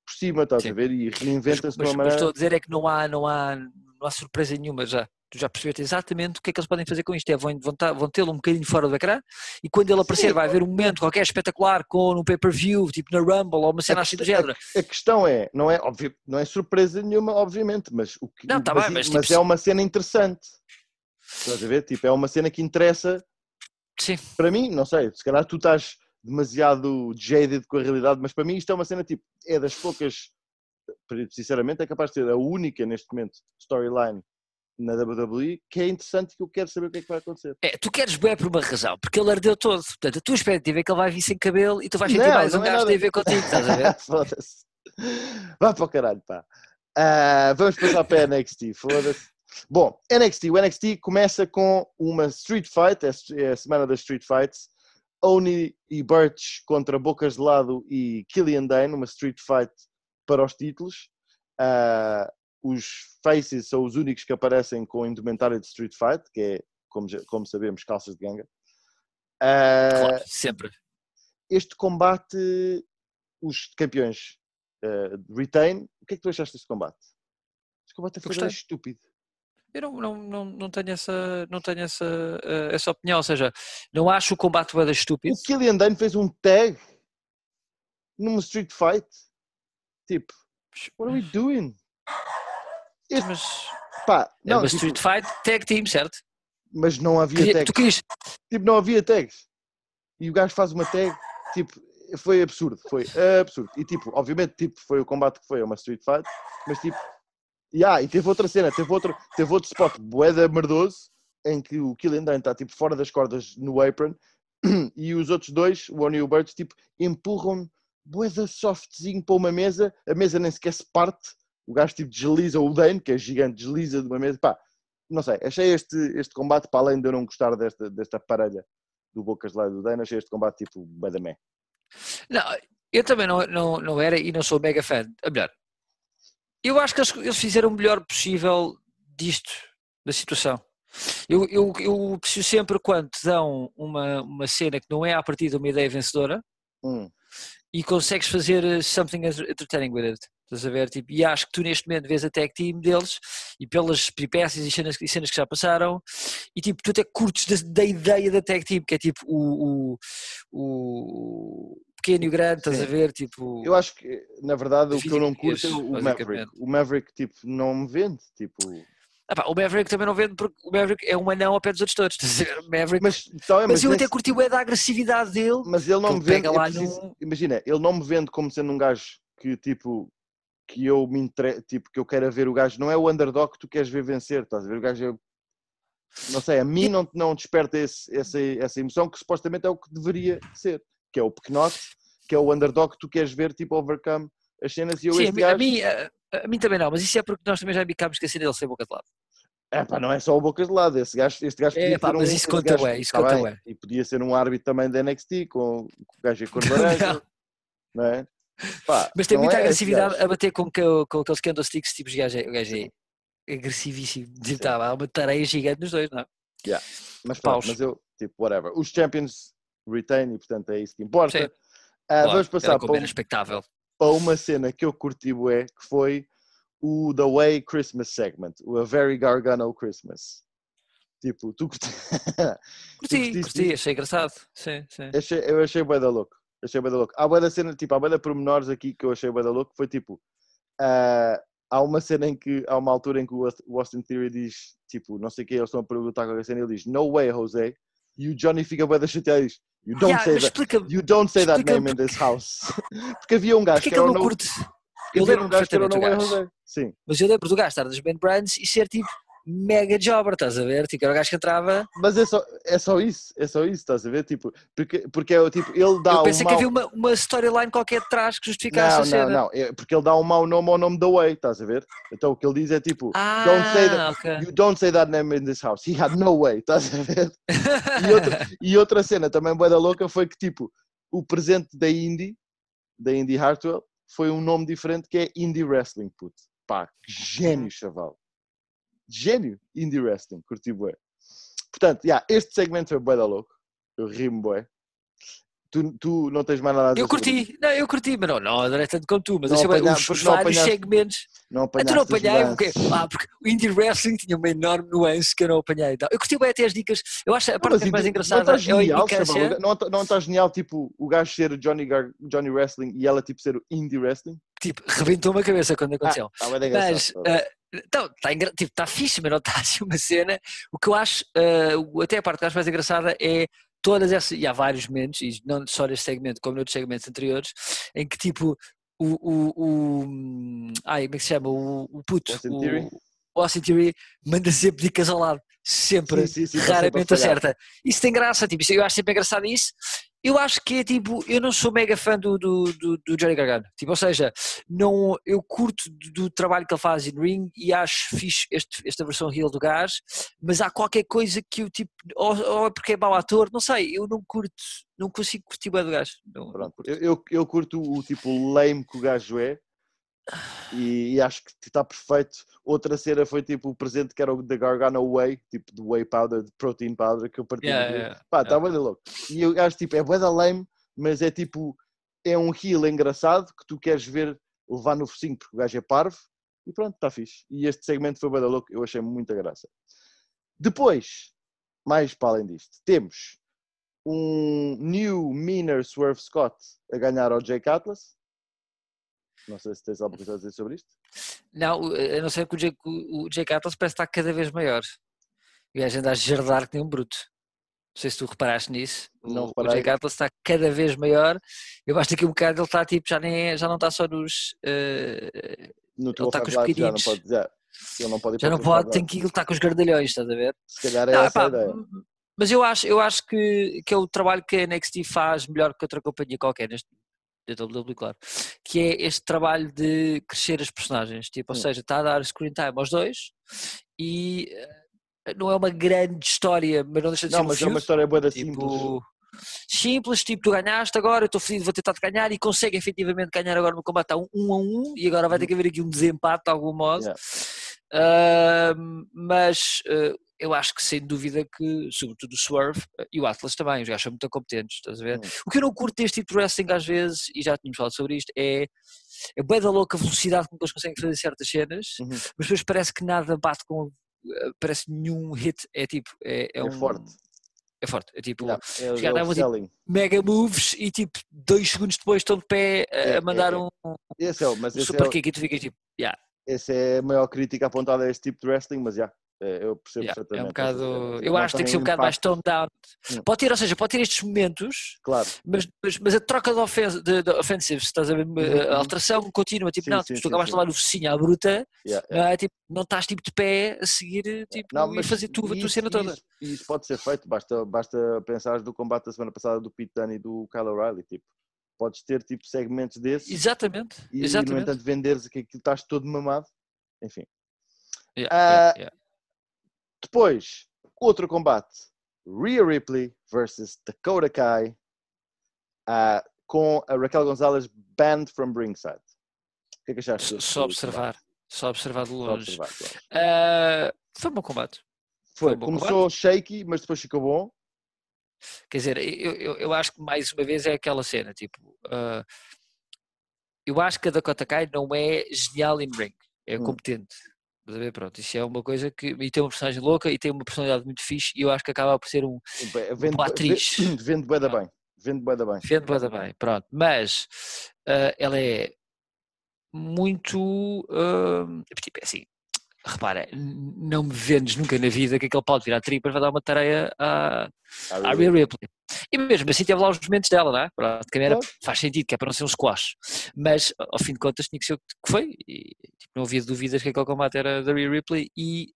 por cima, estás Sim. a ver? E reinventa-se de uma maneira. Mas estou a dizer é que não há, não há, não há surpresa nenhuma já. Tu já percebeste exatamente o que é que eles podem fazer com isto. É, vão, vão, tá, tê-lo um bocadinho fora do ecrã e quando ele aparecer Sim. vai haver um momento qualquer espetacular com no pay-per-view, tipo na Rumble ou uma cena assim do género. A, a, questão é, não é, óbvio, não é surpresa nenhuma, obviamente, mas, o que, não, tá mas, bem, mas, mas tipo, é uma cena interessante. Estás a ver? Tipo, é uma cena que interessa. Sim. Para mim, não sei, se calhar tu estás demasiado jaded com a realidade, mas para mim isto é uma cena tipo, é das poucas, sinceramente, é capaz de ser a única neste momento storyline na WWE que é interessante que eu quero saber o que é que vai acontecer. É, tu queres bem por uma razão, porque ele ardeu todo. Portanto, a tua expectativa é que ele vai vir sem cabelo e tu vais sentir não, mais não um é gajo nada... a ver contigo, estás a ver? Foda-se. Vá para o caralho, pá. Uh, vamos passar para a NXT, foda-se. Bom, NXT. O NXT começa com uma Street Fight, é, é a semana das Street Fights. Oni e Birch contra Bocas de Lado e Killian Dane, uma Street Fight para os títulos. Uh, os Faces são os únicos que aparecem com indumentária de Street Fight, que é, como, como sabemos, calças de ganga. Uh, claro, sempre. Este combate, os campeões uh, retain. O que é que tu achaste deste combate? Este combate foi estúpido. Eu não, não, não, não tenho, essa, não tenho essa, uh, essa opinião, ou seja, não acho o combate bada estúpido. O Killian Dane fez um tag numa Street Fight. Tipo, what are we doing? Este, mas, pá, não, é uma tipo, Street Fight tag team, certo? Mas não havia que, tags. Tu quis... Tipo, não havia tags. E o gajo faz uma tag, tipo, foi absurdo, foi absurdo. E tipo, obviamente, tipo, foi o combate que foi, é uma Street Fight, mas tipo, yeah, e teve outra cena, teve outro, teve outro spot boeda merdoso, em que o Killian Dane está tipo fora das cordas no apron, e os outros dois, o One e o Birds, tipo, empurram boeda softzinho para uma mesa, a mesa nem sequer se parte, o gajo tipo desliza o Dane, que é gigante, desliza de uma mesa, pá, não sei, achei este, este combate, para além de eu não gostar desta, desta parelha do Bocas de lá do Dane, achei este combate tipo badamé. Não, eu também não, não, não era e não sou mega fã, a melhor, eu acho que eles, eles fizeram o melhor possível disto, da situação. Eu, eu, eu preciso sempre, quando te dão uma, uma cena que não é a partir de uma ideia vencedora, hum. e consegues fazer something entertaining with it. Estás a ver? Tipo, e acho que tu neste momento vês a tag team deles e pelas peripécias e cenas, e cenas que já passaram e tipo, tu até curtes da, da ideia da tag team, que é tipo o, o, o pequeno e o grande, estás Sim. a ver? Tipo, eu acho que, na verdade, o que eu não curto é o Maverick. O Maverick, tipo, não me vende, tipo... Ah, pá, o Maverick também não vende porque o Maverick é um anão ao pé dos outros todos. Maverick, mas, então, é, mas, mas eu até curti o da agressividade dele. Mas ele não me vende. Preciso, num... Imagina, ele não me vende como sendo um gajo que tipo que eu me entre... tipo que eu quero ver o gajo. Não é o underdog que tu queres ver vencer, estás a ver? O gajo é não sei, a mim não, não desperta esse, essa, essa emoção que supostamente é o que deveria ser que é o pequenote, que é o underdog que tu queres ver, tipo, overcome as cenas. E eu Sim, este a, gajo... mim, a, a, mim também não, mas isso é porque nós também já bicámos que a cena dele ser boca de lado. É pá, não é só o boca de lado, esse gajo, este gajo é, pá, mas um, isso conta gajo, ué, isso tá conta bem, ué. E podia ser um árbitro também da NXT, com, com o gajo em cor laranja, não é? Pá, mas tem muita é agressividade a bater com, com, com aqueles candlesticks, tipo, o gajo é, o gajo é agressivíssimo, tipo, tá, há uma tareia gigante nos dois, não é? Yeah. Mas, pronto, mas eu, tipo, whatever. Os Champions retain e portanto é isso que importa. Sim. Uh, claro, vamos passar para, um, para, uma cena que eu curti bué, que foi o The Way Christmas segment, o A Very Gargano Christmas. Tipo, tu curti... curti, curti, achei engraçado. Sim, sim. Achei, eu achei bué da louco. Achei bué da louco. Há bué da cena, tipo, há bué da pormenores aqui que eu achei bué da louco, foi tipo, uh, há uma cena em que, há uma altura em que o Austin Theory diz, tipo, não sei o que, eles estão a perguntar qualquer cena, ele diz, no way, Jose, e o Johnny fica bué da chateado e diz, You don't yeah, say that. You don't say that name in this house. porque havia um gajo que, que era o no... curte? Eu lembro um gajo que era o José. Sim. Mas eu lembro do gajo estar das band brands e ser tipo mega jobber, estás a ver? Tipo, era o gajo que entrava. Mas é só, é só isso, é só isso, estás a ver? Tipo, porque, porque é o tipo, ele dá Eu um pensei que mau... havia uma, uma storyline qualquer de trás que justificasse Não, a cena. não, não, é porque ele dá um mau nome ao nome da Way, estás a ver? Então o que ele diz é tipo, Ah, Don't say that- ok. you don't say that name in this house, he had no way, estás a ver? E outra, e outra cena também boa da louca foi que tipo, o presente da Indy, da Indy Hartwell, foi um nome diferente que é Indie Wrestling, puto. Pá, que gênio, chaval. Gênio, Indie Wrestling, curti bué. Portanto, yeah, este segmento foi bué da louco. Eu rimo bué. Tu, tu não tens mais nada a dizer Eu curti, não, eu curti, mas não, não adorei tanto como tu, mas Não achei bem apanha- os, não vários apanhaste- segmentos. Não Ah, tu não apanhei porque, ah, porque o indie wrestling tinha uma enorme nuance que eu não apanhei. Então, eu curti bem até as dicas. Eu acho a Não, parte mas que é mais engraçada não é está a genial, implicância. chaval. Não está não tá genial, tipo, o gajo ser Johnny, Gar- Johnny Wrestling e ela, tipo, ser o Indie Wrestling? Tipo, rebentou-me a cabeça quando aconteceu. Ah, tá bem engraçado, Mas, tá ah, então, está tipo, tá fixe, mas não está assim uma cena. O que eu acho, o- até a parte que eu acho mais engraçada é todas essas, e há vários momentos, e não só neste segmento, como noutros segmentos anteriores, em que tipo, o, o, o ai, como é que se chama? O, o puto, Austin o, Theory? o Austin Theory manda sempre dicas ao lado, sempre, Sim, sim, sim, tá raramente acerta. Isso tem graça, tipo, eu acho sempre engraçado isso. Eu acho que é tipo, eu não sou mega fã do, do, do, do Johnny Gargano, tipo, ou seja, não, eu curto do, do trabalho que ele faz em ring e acho fixe este, esta versão real do gás, mas há qualquer coisa que eu tipo, ou, ou é porque é mau ator, não sei, eu não curto, não consigo curtir bem do gás. Não, não curto. eu, eu, eu curto o tipo lame que o gajo é e, e acho que está perfeito. Outra cena foi tipo o presente que era o da Gargano Whey, tipo de whey powder, de protein powder que eu parti. Yeah, yeah, Pá, yeah. está bem louco. E eu acho tipo, é bué da lame, mas é tipo, é um heel engraçado que tu queres ver levar no focinho porque o gajo é parvo e pronto, está fixe. E este segmento foi bué da louco, eu achei muita graça. Depois, mais para além disto, temos um new meaner Swerve Scott a ganhar ao Jake Atlas. Não sei se tens alguma coisa a dizer sobre isto. Não, eu não sei que o Jake, o o Jake Atlas parece estar cada vez maior. E o gajo anda a jardar que nem um bruto. Não sei se tu reparaste nisso. Não o, o reparei. Jake Atlas está cada vez maior. Eu acho que daqui a um bocado ele está tipo, já, nem é- já não está só nos. eh, No Ele tá com os Live já não pequeninos. pode dizer. Ele não pode já não o pode, tem que ele está com os gardalhões, estás a ver? Se calhar é Não, essa a epá, ideia. mas eu acho, eu acho que, que é o trabalho que a NXT faz melhor que outra companhia qualquer neste WWE, claro, que é este trabalho de crescer as personagens, tipo, ou seja, está a dar screen time aos dois e eh, não é uma grande história, mas não deixa de Não, ser um mas é uma história boa da simples. tipo, simples, tipo, tu ganhaste agora, eu estou feliz, vou tentar-te ganhar e consegue efetivamente ganhar agora no combate a um, um a um e agora vai ter que haver aqui um desempate de algum modo. Yeah. Ah, mas ah, eu acho que sem dúvida que, sobretudo o Swerve ah, e o Atlas também, os gajos são muito competentes, estás a ver? Hum. O que eu não curto deste tipo de wrestling às vezes, e já tínhamos falado sobre isto, é é bem da louca a velocidade com que eles conseguem fazer certas cenas, Uhum. mas depois parece que nada bate com, ah, parece nenhum hit, é tipo, é, é, É um, forte. É forte, é tipo, Yeah, é, os é tipo, mega moves e tipo, dois segundos depois estão de pé a, É, a mandar é, é. um, Esse é, mas esse super é, kick e tu ficas tipo, yeah, essa é a maior crítica apontada a este tipo de wrestling, mas já, é, eu percebo Yeah, perfeitamente. é um bocado. Eu acho que tem que ser um bocado mais toned down. Hum. Pode ter, ou seja, pode ter estes momentos, Claro, mas, mas, mas a troca de, ofen de, de offensives, estás a ver? uhum. A alteração contínua, tipo, Sim, não, sim, tu sim, acabaste de sim. levar o focinho à bruta, yeah, não é? Tipo, não estás tipo de pé a seguir tipo, Não, e mas fazer tu, a tua cena toda. Isso, isso pode ser feito, basta, basta pensar do combate da semana passada do Pete Dunne e do Kyle O'Reilly. Tipo, podes ter tipo, segmentos desses Exatamente, e, no exatamente. entanto, venderes que aquilo estás todo mamado. Enfim. Yeah, Ah, yeah, yeah. Depois, outro combate: Rhea Ripley versus Dakota Kai ah, com a Raquel Gonzalez banned from ringside. O que é que achaste? Só- Só combate? observar, só observar de longe. observar, claro. Ah, foi um bom combate. Foi, um bom começou shaky, mas depois ficou bom. Quer dizer, eu, eu, eu acho que mais uma vez é aquela cena, tipo, ah, eu acho que a Dakota Kai não é genial em ring, é Hum. competente. Estás a ver? Pronto, isso é uma coisa que. E tem uma personagem louca e tem uma personalidade muito fixe e eu acho que acaba por ser um. Vende, boa atriz. Vende, vende bué da bem. Vende bué da bem. Vende bué da bem, pronto. Mas ah, ela é muito. ah, tipo, é assim. Repara, não me vendes nunca na vida que aquele pau de virar tripas vai dar uma tarefa à, à Rhea Ripley. E mesmo assim teve lá os momentos dela, não é? Era- Claro. faz sentido, que é para não ser um squash. Mas ao fim de contas tinha que ser o que foi. E tipo, não havia dúvidas que aquele combate era da Rhea Ripley e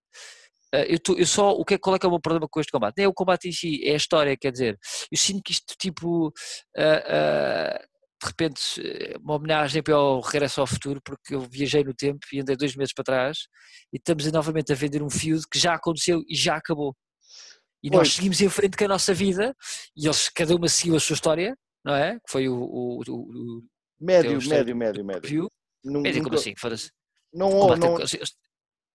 Uh, eu, tô, eu só, o que é, qual é que é o meu problema com este combate? Nem é o combate em si, é a história, quer dizer, eu sinto que isto tipo, uh, uh, de repente, uma homenagem para o Regresso ao Futuro, porque eu viajei no tempo e andei dois meses para trás e estamos novamente a vender um feud que já aconteceu e já acabou. E pois. nós seguimos em frente com a nossa vida e eles, cada uma seguiu a sua história, não é? Que foi o. o, o, o médio, médio, médio, médio. Médio, como assim? Foda-se. Não, não, não,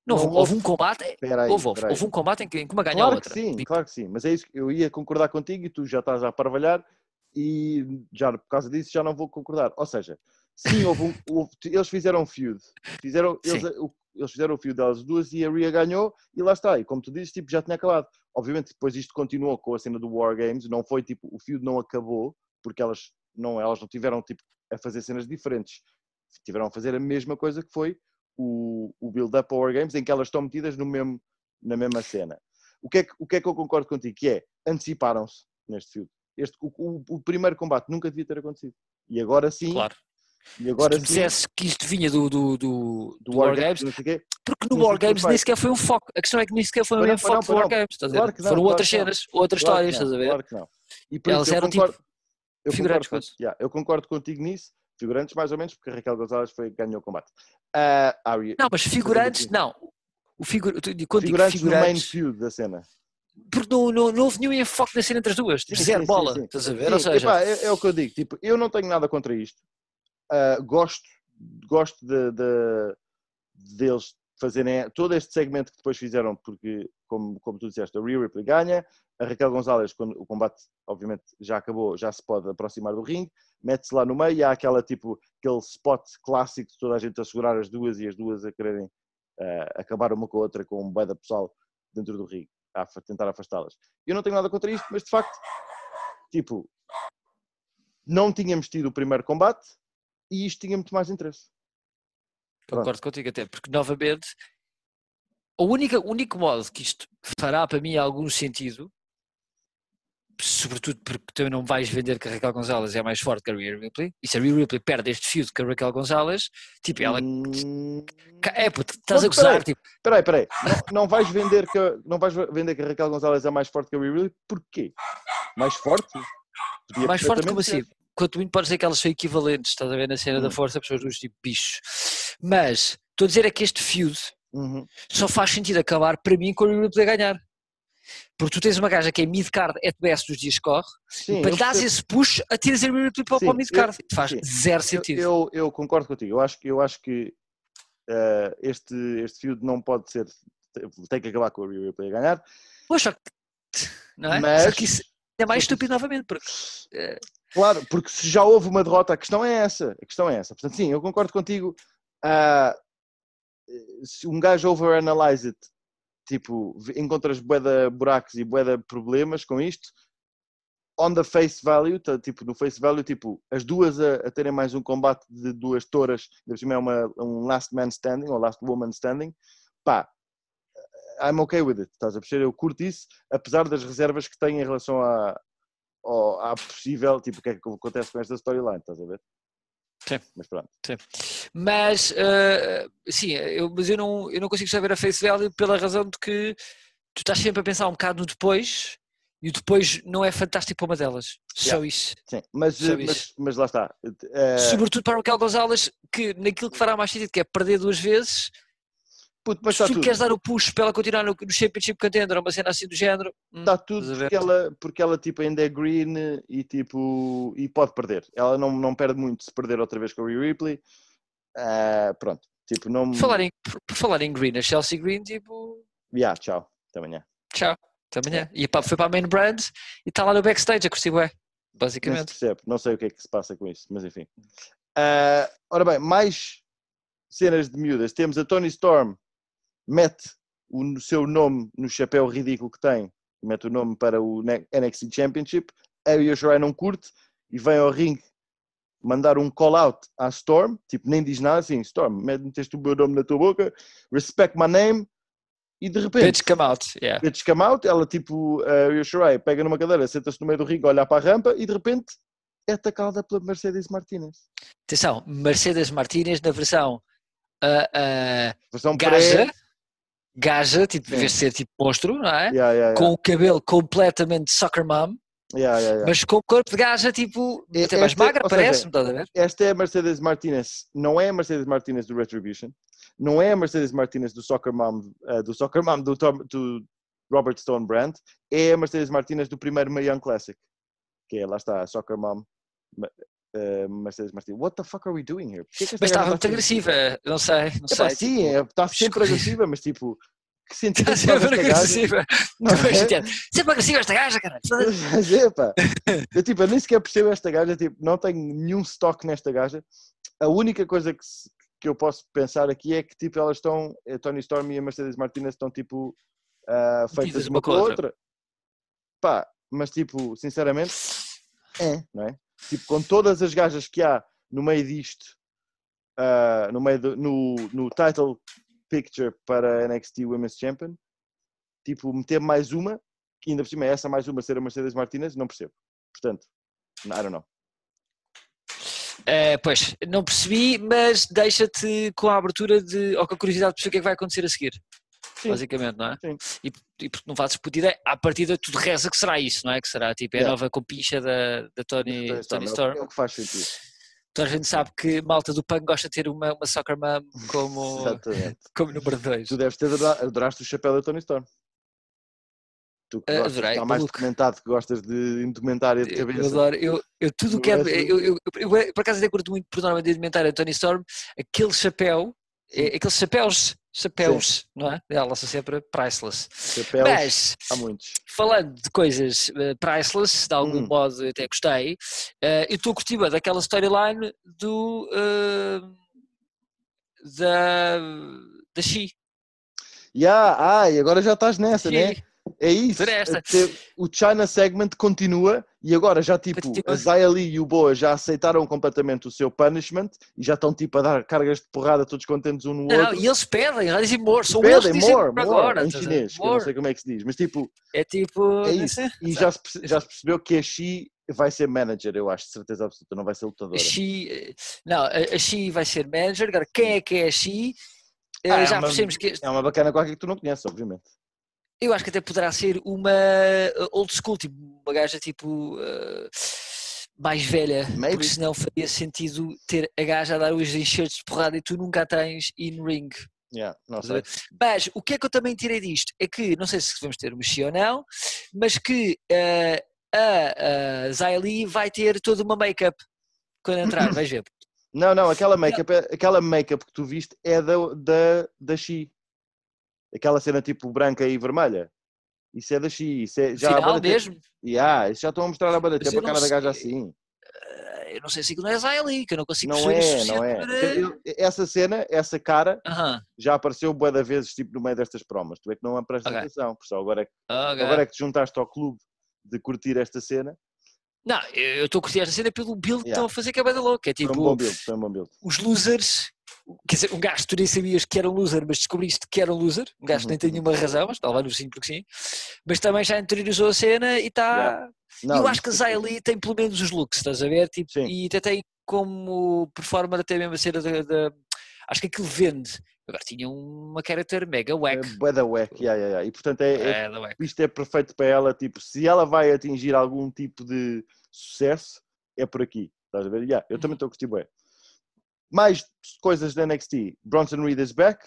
não, houve, houve um combate. Aí, houve, houve, houve, um combate em que, uma ganha claro a outra. Que sim, claro que sim, mas é isso que eu ia concordar contigo e tu já estás a parvalhar e já por causa disso já não vou concordar. Ou seja, sim, houve um, houve, eles fizeram um feud, fizeram, eles, eles, fizeram o feud delas duas e a Rhea ganhou e lá está. E como tu dizes, tipo, já tinha acabado. Obviamente depois isto continuou com a cena do War Games, não foi tipo, o feud não acabou porque elas não, elas não tiveram tipo a fazer cenas diferentes, tiveram a fazer a mesma coisa que foi o, o build-up War Games, em que elas estão metidas no mesmo, na mesma cena. O que, é que, o que é que eu concordo contigo? Que é, anteciparam-se neste feud. Este, o, o, o, primeiro combate nunca devia ter acontecido. E agora sim. Claro. E agora Se tu dissesse que isto vinha do, do, do, do War, Games, porque no War Games nem sequer foi um foco. A questão é que nem sequer foi um foco do War Games. Estás claro não, Foram outras cenas, outras histórias, estás a ver? Claro que não. E por Elas eram tipo concordo, tipo eu figurantes. Concordo, yeah, eu concordo contigo nisso. Figurantes, mais ou menos, porque a Raquel Gonzalez foi, ganhou o combate. Uh, não, mas figurantes, não. O figur, figurantes, figurantes no main da cena porque não, não, não houve nenhum enfoque na cena entre as duas, tipo, zero bola, sim, sim. estás a ver? Sim, Ou seja... Epá, é, é, o que eu digo, tipo, eu não tenho nada contra isto, uh, gosto, gosto de, de, deles fazerem todo este segmento que depois fizeram, porque, como, como tu disseste, a Rhea Ripley ganha, a Raquel Gonzalez, quando o combate obviamente já acabou, já se pode aproximar do ringue, mete-se lá no meio e há aquela tipo, aquele spot clássico de toda a gente a segurar as duas e as duas a quererem uh, acabar uma com a outra com um bué pessoal dentro do ringue a tentar afastá-las. Eu não tenho nada contra isto, mas de facto, tipo, não tínhamos tido o primeiro combate e isto tinha muito mais interesse. Concordo contigo até, porque novamente o único, o único modo que isto fará para mim algum sentido, sobretudo porque também não vais vender que a Raquel Gonzalez é mais forte que a Rhea Ripley, e se a Rhea Ripley perde este feud com a Raquel Gonzalez, tipo, ela. Hum... É, puto, estás não, a gozar. Tipo... Peraí, peraí, não, não, vais vender que, não vais vender que a Raquel Gonzalez é mais forte que a Rhea Ripley, porquê? Mais forte? Podia mais forte como assim? Quanto muito pode ser que elas são equivalentes, estás a ver, na cena hum. da força, pessoas dos tipo bichos. Mas, estou a dizer é que este feud uhum. só faz sentido acabar para mim com a Rhea Ripley ganhar. Porque tu tens uma gaja que é mid-card at best dos dias que corre, sim, e para dar esse push, atiras a Ripley para, o mid-card. Faz sim. zero sentido. Eu, eu, eu, concordo contigo. Eu acho que, eu acho que uh, este, este feud não pode ser. Tem que acabar com a Rhea Ripley a ganhar. Poxa, não é? Mas, só que isso é mais estúpido novamente. Porque, uh... Claro, porque se já houve uma derrota, a questão é essa. A questão é essa. Portanto, sim, eu concordo contigo. Uh, se um gajo overanalyze it tipo, encontras bué buracos e bué problemas com isto, on the face value, tá, tipo, no face value, tipo, as duas a, a terem mais um combate de duas touras, de é uma, um last man standing, ou last woman standing, pá, I'm okay with it, estás a perceber? Eu curto isso, apesar das reservas que tenho em relação a, a, a possível, tipo, o que é que acontece com esta storyline, estás a ver? Sim. Mas pronto. Sim. Mas, uh, sim, eu, mas eu não, eu não consigo saber a face value pela razão de que tu estás sempre a pensar um bocado no depois e o depois não é fantástico para uma delas. Só yeah. isso. Sim, mas, mas, mas, lá está. Uh... Sobretudo para o Raquel Gonzalez, que naquilo que fará mais sentido, que é perder duas vezes, Puto, se tu tudo. queres dar o push para ela continuar no, no Championship Contender, uma cena assim do género. Está hum, tudo porque ela, porque ela tipo, ainda é green e, tipo, e pode perder. Ela não, não perde muito se perder outra vez com o Rhea Ripley. Uh, pronto. Tipo, não... por, falar em, por falar em green, a Chelsea Green, tipo. Yeah, tchau. Até amanhã. Tchau. Até amanhã. E foi para a main brand e está lá no backstage a curtir é basicamente. Não, percebe. não sei o que é que se passa com isso, mas enfim. Uh, ora bem, mais cenas de miúdas. Temos a Tony Storm mete o seu nome no chapéu ridículo que tem, mete o nome para o NXT Championship, a Io Shirai não curte e vem ao ringue mandar um call-out à Storm, tipo, nem diz nada assim, Storm, meteste o meu nome na tua boca, respect my name, e de repente... Bitch come out, yeah. Bitch come out, ela tipo, a Io Shirai pega numa cadeira, senta-se no meio do ringue, olha para a rampa e de repente é atacada pela Mercedes Martinez. Atenção, Mercedes Martinez na versão uh, uh, versão gaja, pré gaja, tipo, em Sim. vez de ser tipo monstro, não é? Yeah, yeah, yeah. Com o cabelo completamente soccer mom, mas com o corpo de gaja, tipo, até mais esta- magra, parece-me, estás a ver? Esta é a Mercedes Martinez, não é a Mercedes Martinez do Retribution, não é a Mercedes Martinez do Soccer Mom, eh, do Soccer Mom do, Tom- do Robert Stone Brand, é a Mercedes Martinez do primeiro Young Classic, que é, lá está, a Soccer Mom Eh, Mercedes Martinez. What the fuck are we doing here? Esta Mas estava muito está agressiva, não sei, não sei. sim, tipo, é, está sempre agressiva, mas tipo, que sentido Está é sempre agressiva. Não é? Sempre agressiva esta gaja, caralho. Mas é, pá. Eu, tipo, eu nem sequer percebo esta gaja, tipo, não tenho nenhum stock nesta gaja. A única coisa que, que eu posso pensar aqui é que, tipo, elas estão, a Tony Storm e a Mercedes Martinez estão, tipo, ah, feitas Metidas uma com a outra. Pá, mas, tipo, sinceramente, é, não é? Tipo, com todas as gajas que há no meio disto, ah, no meio do, no, no title picture para NXT Women's Champion, tipo, meter mais uma, que ainda por cima é essa mais uma ser a Mercedes Martinez, não percebo. Portanto, I don't know. Eh, pois, não percebi, mas deixa-te com a abertura de, ou com a curiosidade de perceber o que é que vai acontecer a seguir. Sim. Basicamente, não é? Sim. E, e porque não fazes ideia, à partida tudo reza que será isso, não é? Que será tipo é a Yeah. nova compincha da, da Tony, Tony Tony Storm, é o- que faz sentido. Toda a gente sabe que malta do punk gosta de ter uma, uma soccer mom como, como número 2. Tu deves ter adora- adoraste o chapéu da Tony Storm. Tu que gostas, adorei, está mais maluco. documentado que gostas de indumentária de Eu, cabeça. adoro, eu, eu tudo o que é. Eu, eu, eu, eu, por acaso até curto muito por norma de alimentar Tony Storm, aquele chapéu, é, aqueles chapéus, chapéus, não é? Ela são sempre priceless. Chapéus, Mas, há muitos. falando de coisas eh, priceless, de algum Hum. modo eu até gostei, eh, eu estou bué daquela storyline do. eh, da. da Xi. Yeah, ah, e agora já estás nessa, né? É isso. Até O China segment continua e agora já tipo Continua. a Zaya Lee e o Boa já aceitaram completamente o seu punishment e já estão tipo a dar cargas de porrada todos contentes um no Não, não, outro. e eles pedem, eles dizem more, são eles Pedem dizem more, more, agora. em chinês, eu não More. sei como é que se diz, mas tipo, É tipo. é isso. E já se, já se percebeu que a Xi vai ser manager, eu acho, de certeza absoluta, não vai ser lutadora. A Xi, não, a Xi vai ser manager. Agora, quem é que é a Xi? Eh, Ah, é já uma- percebemos que É uma bacana qualquer que tu não conheces, obviamente. Eu acho que até poderá ser uma eh, old school, tipo uma gaja tipo eh, mais velha, Maybe. porque senão faria sentido ter a gaja a dar os enxertos de porrada e tu nunca a tens in ring. Yeah. Mas o que é que eu também tirei disto? É que, não sei se vamos ter uma ou não, mas que eh, a, a Zaya Lee vai ter toda uma make-up quando entrar, vais ver. Não, não, aquela make-up, é- aquela make-up que tu viste é da, da, da Xi. Aquela cena tipo branca e vermelha. Isso é da Xi. Isso é, já Final bué tempo- mesmo. Yeah, isso já estão a mostrar Mas tempo eu a cara da gaja assim. Eh, Eu não sei se aquilo não é Lee, que eu não consigo Não é, não é. para- Essa cena, essa cara, Aham, já apareceu bué de vezes tipo, no meio destas promas. Tu é que não prestas Ok. atenção. Só agora é, que, ok. agora é que te juntaste ao clube de curtir esta cena. Não, eu estou a curtir esta cena pelo build que Yeah. estão a fazer que é bem louco. É Foi tipo, um bom build, foi um bom build. os losers, quer dizer, um gajo que tu nem sabias que era um loser, mas descobriste que era um loser, um gajo que nem tem Uhum. nenhuma razão, mas está lá no sim porque sim, mas também já interiorizou a cena e está. Não, eu acho que a é Lee tem pelo menos os looks, estás a ver? Tipo, Sim. e até tem como performer até mesmo a cena da. da- Acho que aquilo vende. Agora tinha uma character mega É wack. bué da wack, yeah, yeah, yeah. E portanto é, é É, isto é perfeito para ela, tipo, se ela vai atingir algum tipo de sucesso, é por aqui, estás a ver? Yeah, eu Uhum. também estou a curtir bem. Mais coisas da NXT, Bronson Reed is back,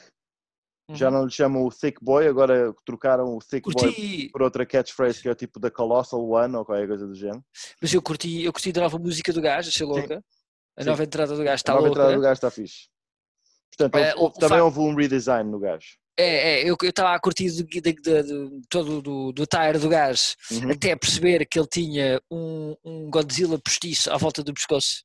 já Uhum. não lhe chamam o Thick Boy, agora trocaram o Thick Boy Curti, por outra catchphrase que é tipo da Colossal One ou qualquer coisa do género. mas eu curti, eu curti da nova música do gajo, achei louca. A Sim. nova entrada do gajo está a nova louca. entrada do gajo está fixe. Portanto, É, houve- o também facto- houve um redesign no gajo. É, é, eu estava a curtir do, do, do, do- todo do, do tire do gajo, Uhum. até perceber que ele tinha um, um Godzilla postiço à volta do pescoço.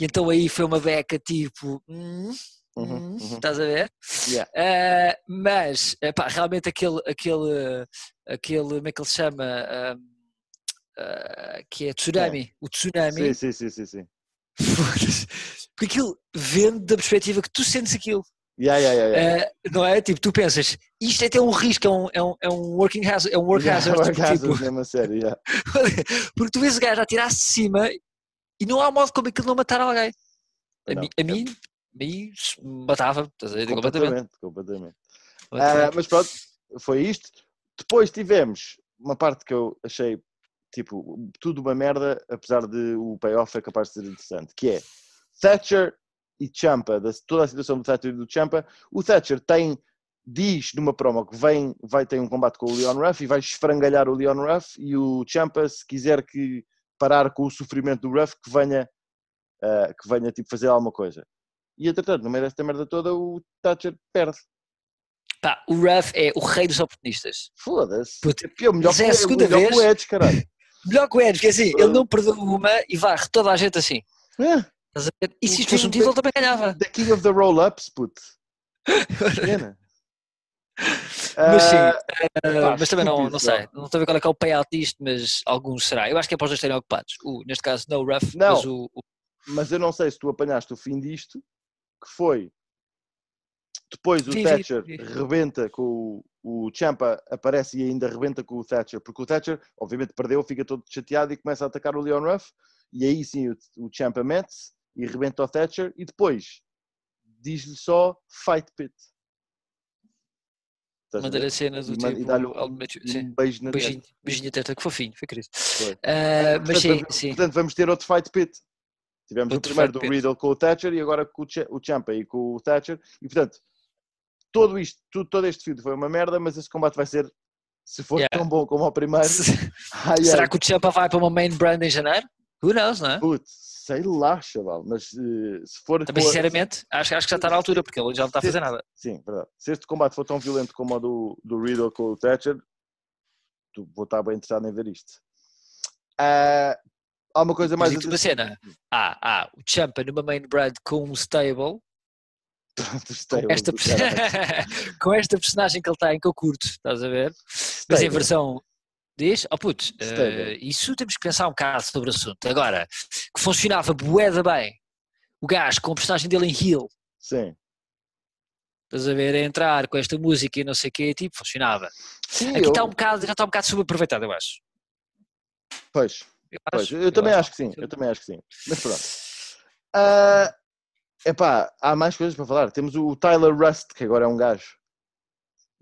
E então aí foi uma beca tipo, hum, Uhum, hum, uhum. estás a ver? Yeah. Ah, mas, realmente aquele, aquele, aquele, como é que ele se chama? Ah, ah, que é tsunami, o tsunami, Sim, sim, sim, sim, porque aquilo vende da perspectiva que tu sentes aquilo. Yeah, yeah. Uh, não é? Tipo, tu pensas, isto é até um risco, é um, é um, é um working hazard, é um work hazard, work tipo, hazard, sério, yeah. porque tu vês o gajo a tirar-se de cima e não há modo como aquilo não matar alguém. A, Não, mim, a é- mim, a mim matava, estás a ver? Completamente. Completamente, completamente. Ah, mas pronto, foi isto. Depois tivemos uma parte que eu achei tipo tudo uma merda, apesar de o payoff é capaz de ser interessante, que é Thatcher e Champa, da, toda a situação do Thatcher e do Champa. O Thatcher tem, diz numa promo que vem, vai ter um combate com o Leon Ruff e vai esfrangalhar o Leon Ruff e o Champa, se quiser que parar com o sofrimento do Ruff, que venha, uh, que venha tipo, fazer alguma coisa. E entretanto, no meio desta merda toda, o Thatcher perde. Pá, o Ruff é o rei dos oportunistas. Foda-se. Puta, Pior, melhor Mas é que a o- segunda melhor que vez. o Edge, caralho. Melhor que o Edge, porque assim, ele não perdoa uma e varre toda a gente assim. É? E se O isto fosse um título, ele também ganhava. the King of the Roll-Ups, puto. Pena. Mas sim, Ah, mas também não, não sei. Não estou a ver qual é, que é o payout disto, mas alguns será. Eu acho que é para os dois estarem ocupados. O, neste caso, não o Ruff, Não. mas o, o- mas eu não sei se tu apanhaste o fim disto, que foi depois o vi, Thatcher vi. rebenta com o, o Champa, aparece e ainda rebenta com o Thatcher, porque o Thatcher, obviamente, perdeu, fica todo chateado e começa a atacar o Leon Ruff, e aí sim o, o Champa mete-se e rebenta o Thatcher, e depois diz-lhe só Fight Pit. Mandar a cena do E man- e tipo. dá-lhe um- Um beijo na beijinho, testa. beijinho teta, que fofinho, foi querido. Foi. Ah, mas sim, portanto, sim. portanto, vamos ter outro Fight Pit. Tivemos Outro o primeiro do. Riddle com o Thatcher e agora com o, Cha- o Champa e com o Thatcher. E portanto, todo isto, tudo, todo este feud foi uma merda, mas esse combate vai ser, se for Yeah. tão bom como o primeiro, ai, Será ai, que o Champa vai para uma main brand em janeiro? Who knows, não é? putz, sei lá, chaval. Mas eh, se for. Também, sinceramente, acho, acho que já está na altura, porque ele já não está a fazer nada. Sim, verdade. Se este combate for tão violento como o do, do Riddle com o Thatcher, tu- vou estar bem interessado em ver isto. Ah, há uma coisa Mas mais. digo-te uma cena. Ah, ah, o Champa numa main brand com um stable, com esta, com esta personagem que ele tem, que eu curto, estás a ver? Mas em versão. Diz? Oh putz, Stable. isso temos que pensar um bocado sobre o assunto. Agora, que funcionava bué bem, o gajo com a personagem dele em heel, Sim. estás a ver, a entrar com esta música e não sei o quê, tipo, funcionava. Sim, Aqui eu- está um bocado, já está um bocado subaproveitado, eu acho. Pois, Eu, pois, acho, eu, também acho que sim, eu também acho que sim. Mas pronto. Ah, epá, há mais coisas para falar. Temos o Tyler Rust, que agora é um gajo.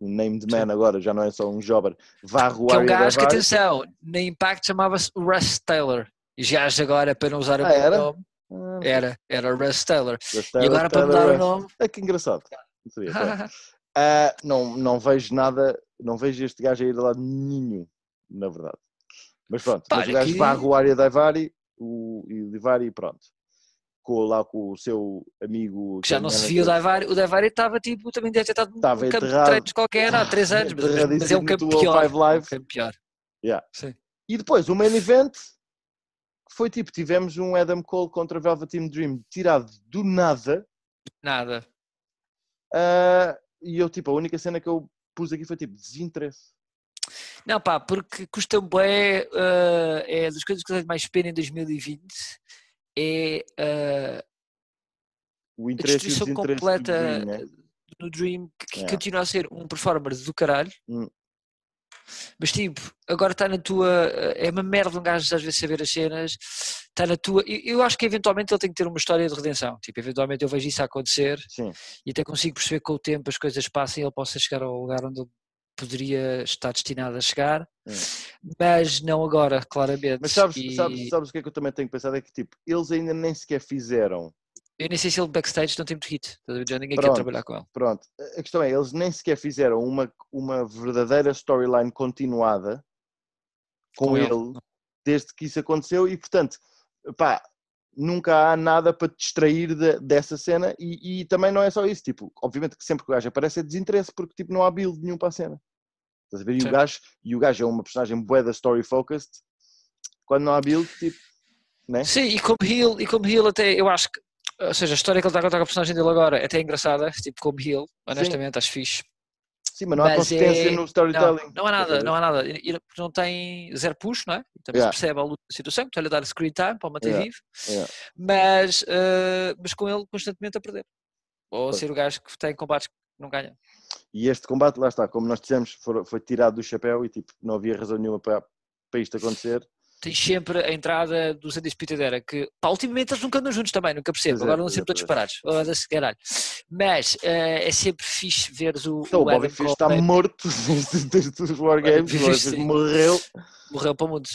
Um named man agora, já não é só um jobber. Varre o Que é um gajo que, atenção, na Impact chamava-se Russ Taylor. E gajos agora, para não usar o Ah, meu era? nome, Ah, era, era Russ Taylor. Rust E Tyler, agora, para Tyler mudar o Rust. nome, É que engraçado. Ah, não, não vejo nada, não vejo este gajo a ir a lado nenhum, na verdade. Mas pronto, Pá, mas o gajo aqui- varre o Arya Daivari o, e o Daivari e pronto. Com, lá com o seu amigo... que já não é se via o. Daivari, o Daivari estava tipo, também deve ter estado num Estava campo de treinos qualquer há três anos, mas, mas- mas é um campo pior. Live. Um campo pior. Yeah. Sim. E depois, o main event foi tipo, tivemos um Adam Cole contra Velveteen Dream tirado do nada Nada. ah, e eu tipo, a única cena que eu pus aqui foi tipo desinteresse. Não, pá, porque custa bué, eh, é das coisas que eu tenho mais pena em 2020, é O a destruição desinteresse do completa Dream, né? no Dream, que, Yeah. continua a ser um performer do caralho, Hum. mas tipo, agora está na tua, é uma merda um gajo às vezes saber as cenas, está na tua, eu, eu acho que eventualmente ele tem que ter uma história de redenção, tipo, eventualmente eu vejo isso a acontecer Sim, e até consigo perceber que com o tempo as coisas passam e ele possa chegar ao lugar onde ele poderia estar destinado a chegar, mas não agora, claramente. mas sabes, E sabes, sabes o que é que eu também tenho pensado? É que tipo, eles ainda nem sequer fizeram. Eu nem sei se ele backstage não tem muito hit, já ninguém Pronto. quer trabalhar com ele. Pronto, a questão é, eles nem sequer fizeram uma, uma verdadeira storyline continuada com, Com ele. ele, desde que isso aconteceu e portanto, pá, nunca há nada para te distrair de- dessa cena e, e também não é só isso, tipo, obviamente que sempre que o gajo aparece é desinteresse porque tipo não há build nenhum para a cena. Estás a ver? E Sim. o, gajo, e o gajo é uma personagem bué da story focused, quando não há build, tipo, né? Sim, e como heel, e como heel até, eu acho que, ou seja, a história que ele está a contar com a personagem dele agora é até engraçada, tipo como heel, honestamente, acho fixe. Sim, mas não há Mas consistência é- no Não, storytelling. não há estás a nada, não há nada. E- Não tem zero push, não é? Também Yeah. se percebe a luta da situação, que está-lhe a dar screen time para o manter Yeah. vivo, Yeah. mas, eh, mas com ele constantemente a perder. Ou a ser o gajo que tem combates que não ganha. E este combate, lá está, como nós dissemos, foi tirado do chapéu e tipo, não havia razão nenhuma para, para isto acontecer. tens sempre a entrada do Sandy Pitadera, que pá, ultimamente eles nunca andam juntos também, nunca percebo, é, agora não pois é, sempre todos é. separados, foda-se, caralho. Mas eh, é sempre fixe veres o, Então, o o Bobby Fish está morto desde os Wargames, morreu. morreu para o mundo.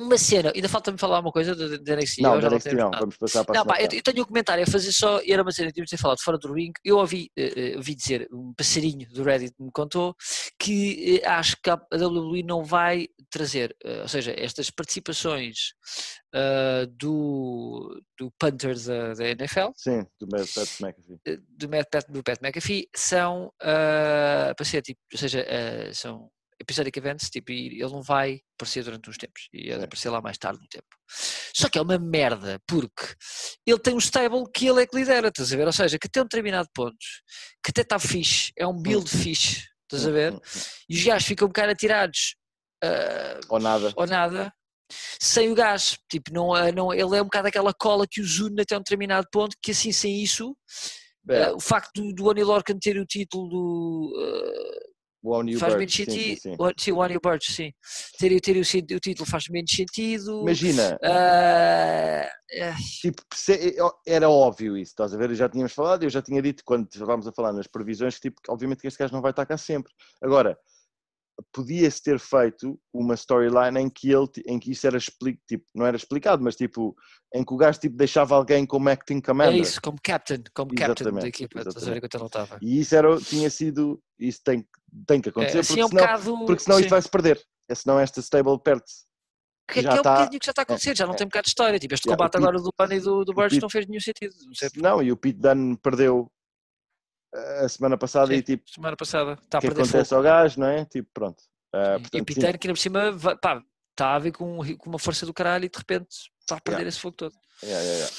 Uma cena, ainda falta-me falar uma coisa de NXT, Não, eu já não, vamos passar para a Não, pá, eu, eu tenho um comentário a fazer só, e era uma cena que tínhamos de ter falado fora do ring. Eu ouvi, eh, ouvi dizer, um passarinho do Reddit me contou que eh, acho que a a WWE não vai trazer, eh, ou seja, estas participações do, do punter da, da NFL, Sim, do Matt Pat McAfee. do Matt, Pat, do Pat McAfee, são para ser tipo, ou seja, são episodic events, tipo, ele não vai aparecer durante uns tempos, e é de Sim. aparecer lá mais tarde no tempo. Só que é uma merda, porque ele tem um stable que ele é que lidera, estás a ver? Ou seja, que tem um determinado ponto, que até está fixe, é um build fixe, estás a ver? Hum, hum, hum. E os gajos ficam um bocado atirados ah, Ou nada. ou nada, sem o gás. Tipo, não, ah, não, ele é um bocado aquela cola que os une até um determinado ponto, que assim, sem isso, É, ah, o facto do, do Oni Lorcan ter o título do. ah, o One faz menos sim, sim, sentido. sim. o- Sim, Birch, sim. Ter, ter o, o título faz menos sentido. Imagina, é, tipo, se- era óbvio isso, estás a ver? Já tínhamos falado, eu já tinha dito quando estávamos a falar nas previsões que, tipo, obviamente que este gajo não vai estar cá sempre. Agora, podia-se ter feito uma storyline em que ele, em que isso era explicado, tipo, não era explicado, mas tipo, em que o gajo tipo, deixava alguém como acting é commander. isso, como captain, como captain da Exatamente, equipa. Estás a ver exatamente. ele não estava. E isso era, tinha sido, isso tem, tem que acontecer, É, assim porque, é um senão, bocado. porque senão sim. isto vai-se perder. É, senão esta stable perde-se. Que, já que é um tá- bocadinho que já está a acontecer, já não é. tem um bocado de história. Tipo, este Yeah, combate Pete- agora do Bunny e do, do Birch Pete- não fez nenhum sentido. Não Não, e o Pete Dunne perdeu a semana passada Sim. e tipo, semana passada. Está a que perder acontece fogo. ao gajo, não é? Tipo, pronto. E o portanto, sim. Peter, que ainda por cima, pá, está a vir com, com uma força do caralho e de repente está a perder Yeah. esse fogo todo. Yeah, yeah, yeah.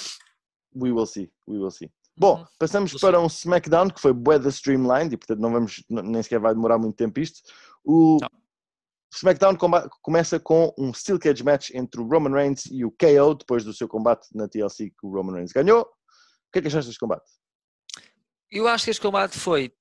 We will see, we will see. Bom, Uhum. passamos para um SmackDown que foi bué da streamlined e portanto não vamos, nem sequer vai demorar muito tempo isto. O Não. SmackDown começa com um Steel Cage match entre o Roman Reigns e o KO depois do seu combate na TLC que o Roman Reigns ganhou. O que é que achaste deste combate? Eu acho que este combate foi,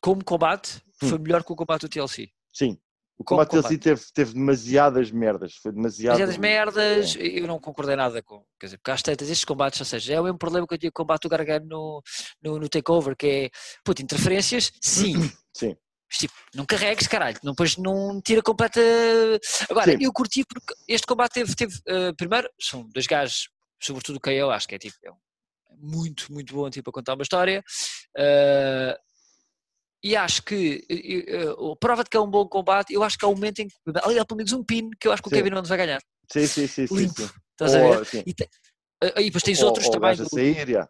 como combate, foi Hum. melhor que o combate do TLC. Sim, o combate TLC teve, teve demasiadas merdas, foi demasiado... Mas é das merdas, É. eu não concordei nada com. Quer dizer, porque às tantas estes combates, ou seja, é o mesmo problema que eu tinha com o combate do Gargano no, no, no Takeover, que é, puto, interferências, sim, Sim, Mas, tipo, não carregues, caralho, não, depois não tira completa. Agora, Sim. eu curti porque este combate teve, teve eh, primeiro, são dois gajos, sobretudo o KO, acho que é tipo, é um- muito, muito bom tipo, a contar uma história. eh, e acho que a prova de que é um bom combate, eu acho que há um momento em que ali há pelo menos um pin que eu acho que o Sim. Kevin Owens vai ganhar. sim, sim, sim. sim, Limpo, sim. estás a Ou, ver? sim. E, te- eh, e depois tens Ou- outros ou também a yeah.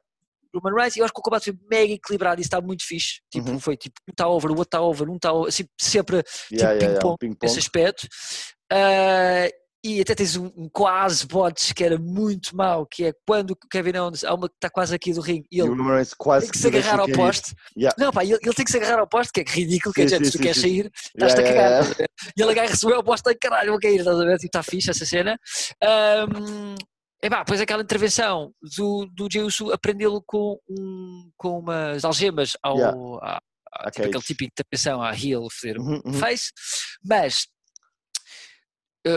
Roman Reigns, eu acho que o combate foi mega equilibrado e está muito fixe. Tipo, Uhum. foi tipo, um está over, o outro está over, um está over, assim, sempre Yeah, tipo yeah, yeah, ping-pong ping-pong. nesse aspecto. Ah, e até tens um, um quase bots que era muito mau, que é quando o Kevin Owens há uma que está quase aqui do ringue e E ele Reigns quase tem que se agarrar ao poste. Yeah. Não, pá, ele, ele tem que se agarrar ao poste, que é ridículo, que é Sim, gente, sim, se tu queres sair, estás-te Yeah, a yeah, cagar. yeah. a ver? E ele agarra-se bem ao poste, tem caralho, vou cair, estás a ver? E está fixe essa cena. Ahm, Epá, depois aquela intervenção do, do Jeyusu aprendê-lo com, um, com umas algemas ao, Yeah. à- À tipo aquele tipo de intervenção à heel, fazer um Uhum, uhum. face, mas